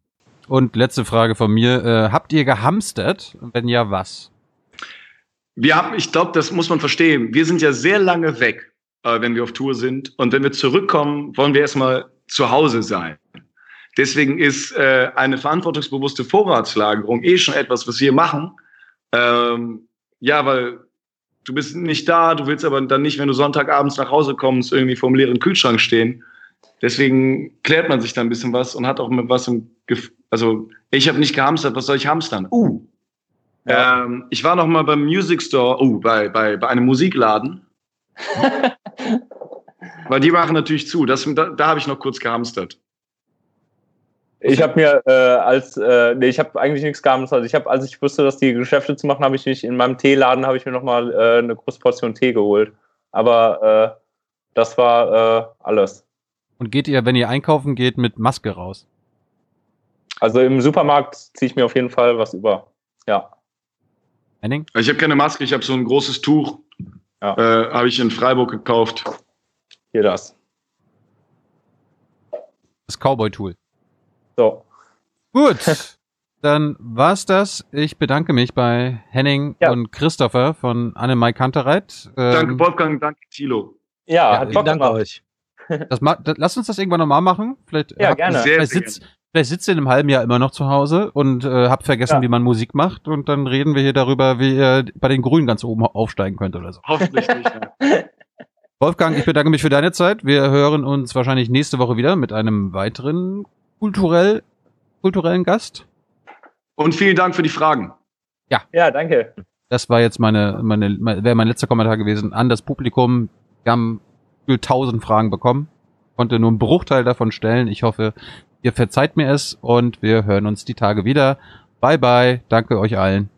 Und letzte Frage von mir. Äh, habt ihr gehamstert? Wenn ja, was? Wir haben, ich glaube, das muss man verstehen. Wir sind ja sehr lange weg, äh, wenn wir auf Tour sind. Und wenn wir zurückkommen, wollen wir erstmal zu Hause sein. Deswegen ist äh, eine verantwortungsbewusste Vorratslagerung eh schon etwas, was wir machen. Ähm, ja, weil du bist nicht da, du willst aber dann nicht, wenn du Sonntagabends nach Hause kommst, irgendwie vor dem leeren Kühlschrank stehen. Deswegen klärt man sich da ein bisschen was und hat auch mit was im Gefühl. Also ich habe nicht gehamstert, was soll ich hamstern? Uh. Ja. Ähm, ich war noch mal beim Music Store, uh, bei, bei, bei einem Musikladen. Weil die machen natürlich zu. Das, da da habe ich noch kurz gehamstert. Ich habe mir äh, als äh, nee, ich habe eigentlich nichts gehamstert. Also ich habe, als ich wusste, dass die Geschäfte zu machen, habe ich mich in meinem Teeladen habe ich mir noch mal äh, eine große Portion Tee geholt. Aber äh, das war äh, alles. Und geht ihr, wenn ihr einkaufen geht, mit Maske raus? Also im Supermarkt ziehe ich mir auf jeden Fall was über. Ja. Henning? Ich habe keine Maske, ich habe so ein großes Tuch. Ja. Äh, habe ich in Freiburg gekauft. Hier das. Das Cowboy-Tool. So. Gut. Dann war's das. Ich bedanke mich bei Henning ja. und Christopher von Anne Mai Kantereit. Ähm, danke Wolfgang, danke Thilo. Ja, ja hat Bock danke euch. Das, das, lass uns das irgendwann nochmal machen. Vielleicht, ja, gerne. Sehr, vielleicht, sehr sitzt, Vielleicht sitzt ihr in einem halben Jahr immer noch zu Hause und äh, habt vergessen, ja. wie man Musik macht und dann reden wir hier darüber, wie ihr bei den Grünen ganz oben aufsteigen könnt oder so. Hoffentlich nicht. Ja. Wolfgang, ich bedanke mich für deine Zeit. Wir hören uns wahrscheinlich nächste Woche wieder mit einem weiteren kulturell, kulturellen Gast. Und vielen Dank für die Fragen. Ja. Ja, danke. Das war jetzt meine, meine, wäre mein letzter Kommentar gewesen an das Publikum. Wir haben tausend Fragen bekommen, konnte nur einen Bruchteil davon stellen. Ich hoffe, Ihr verzeiht mir es und wir hören uns die Tage wieder. Bye bye. Danke euch allen.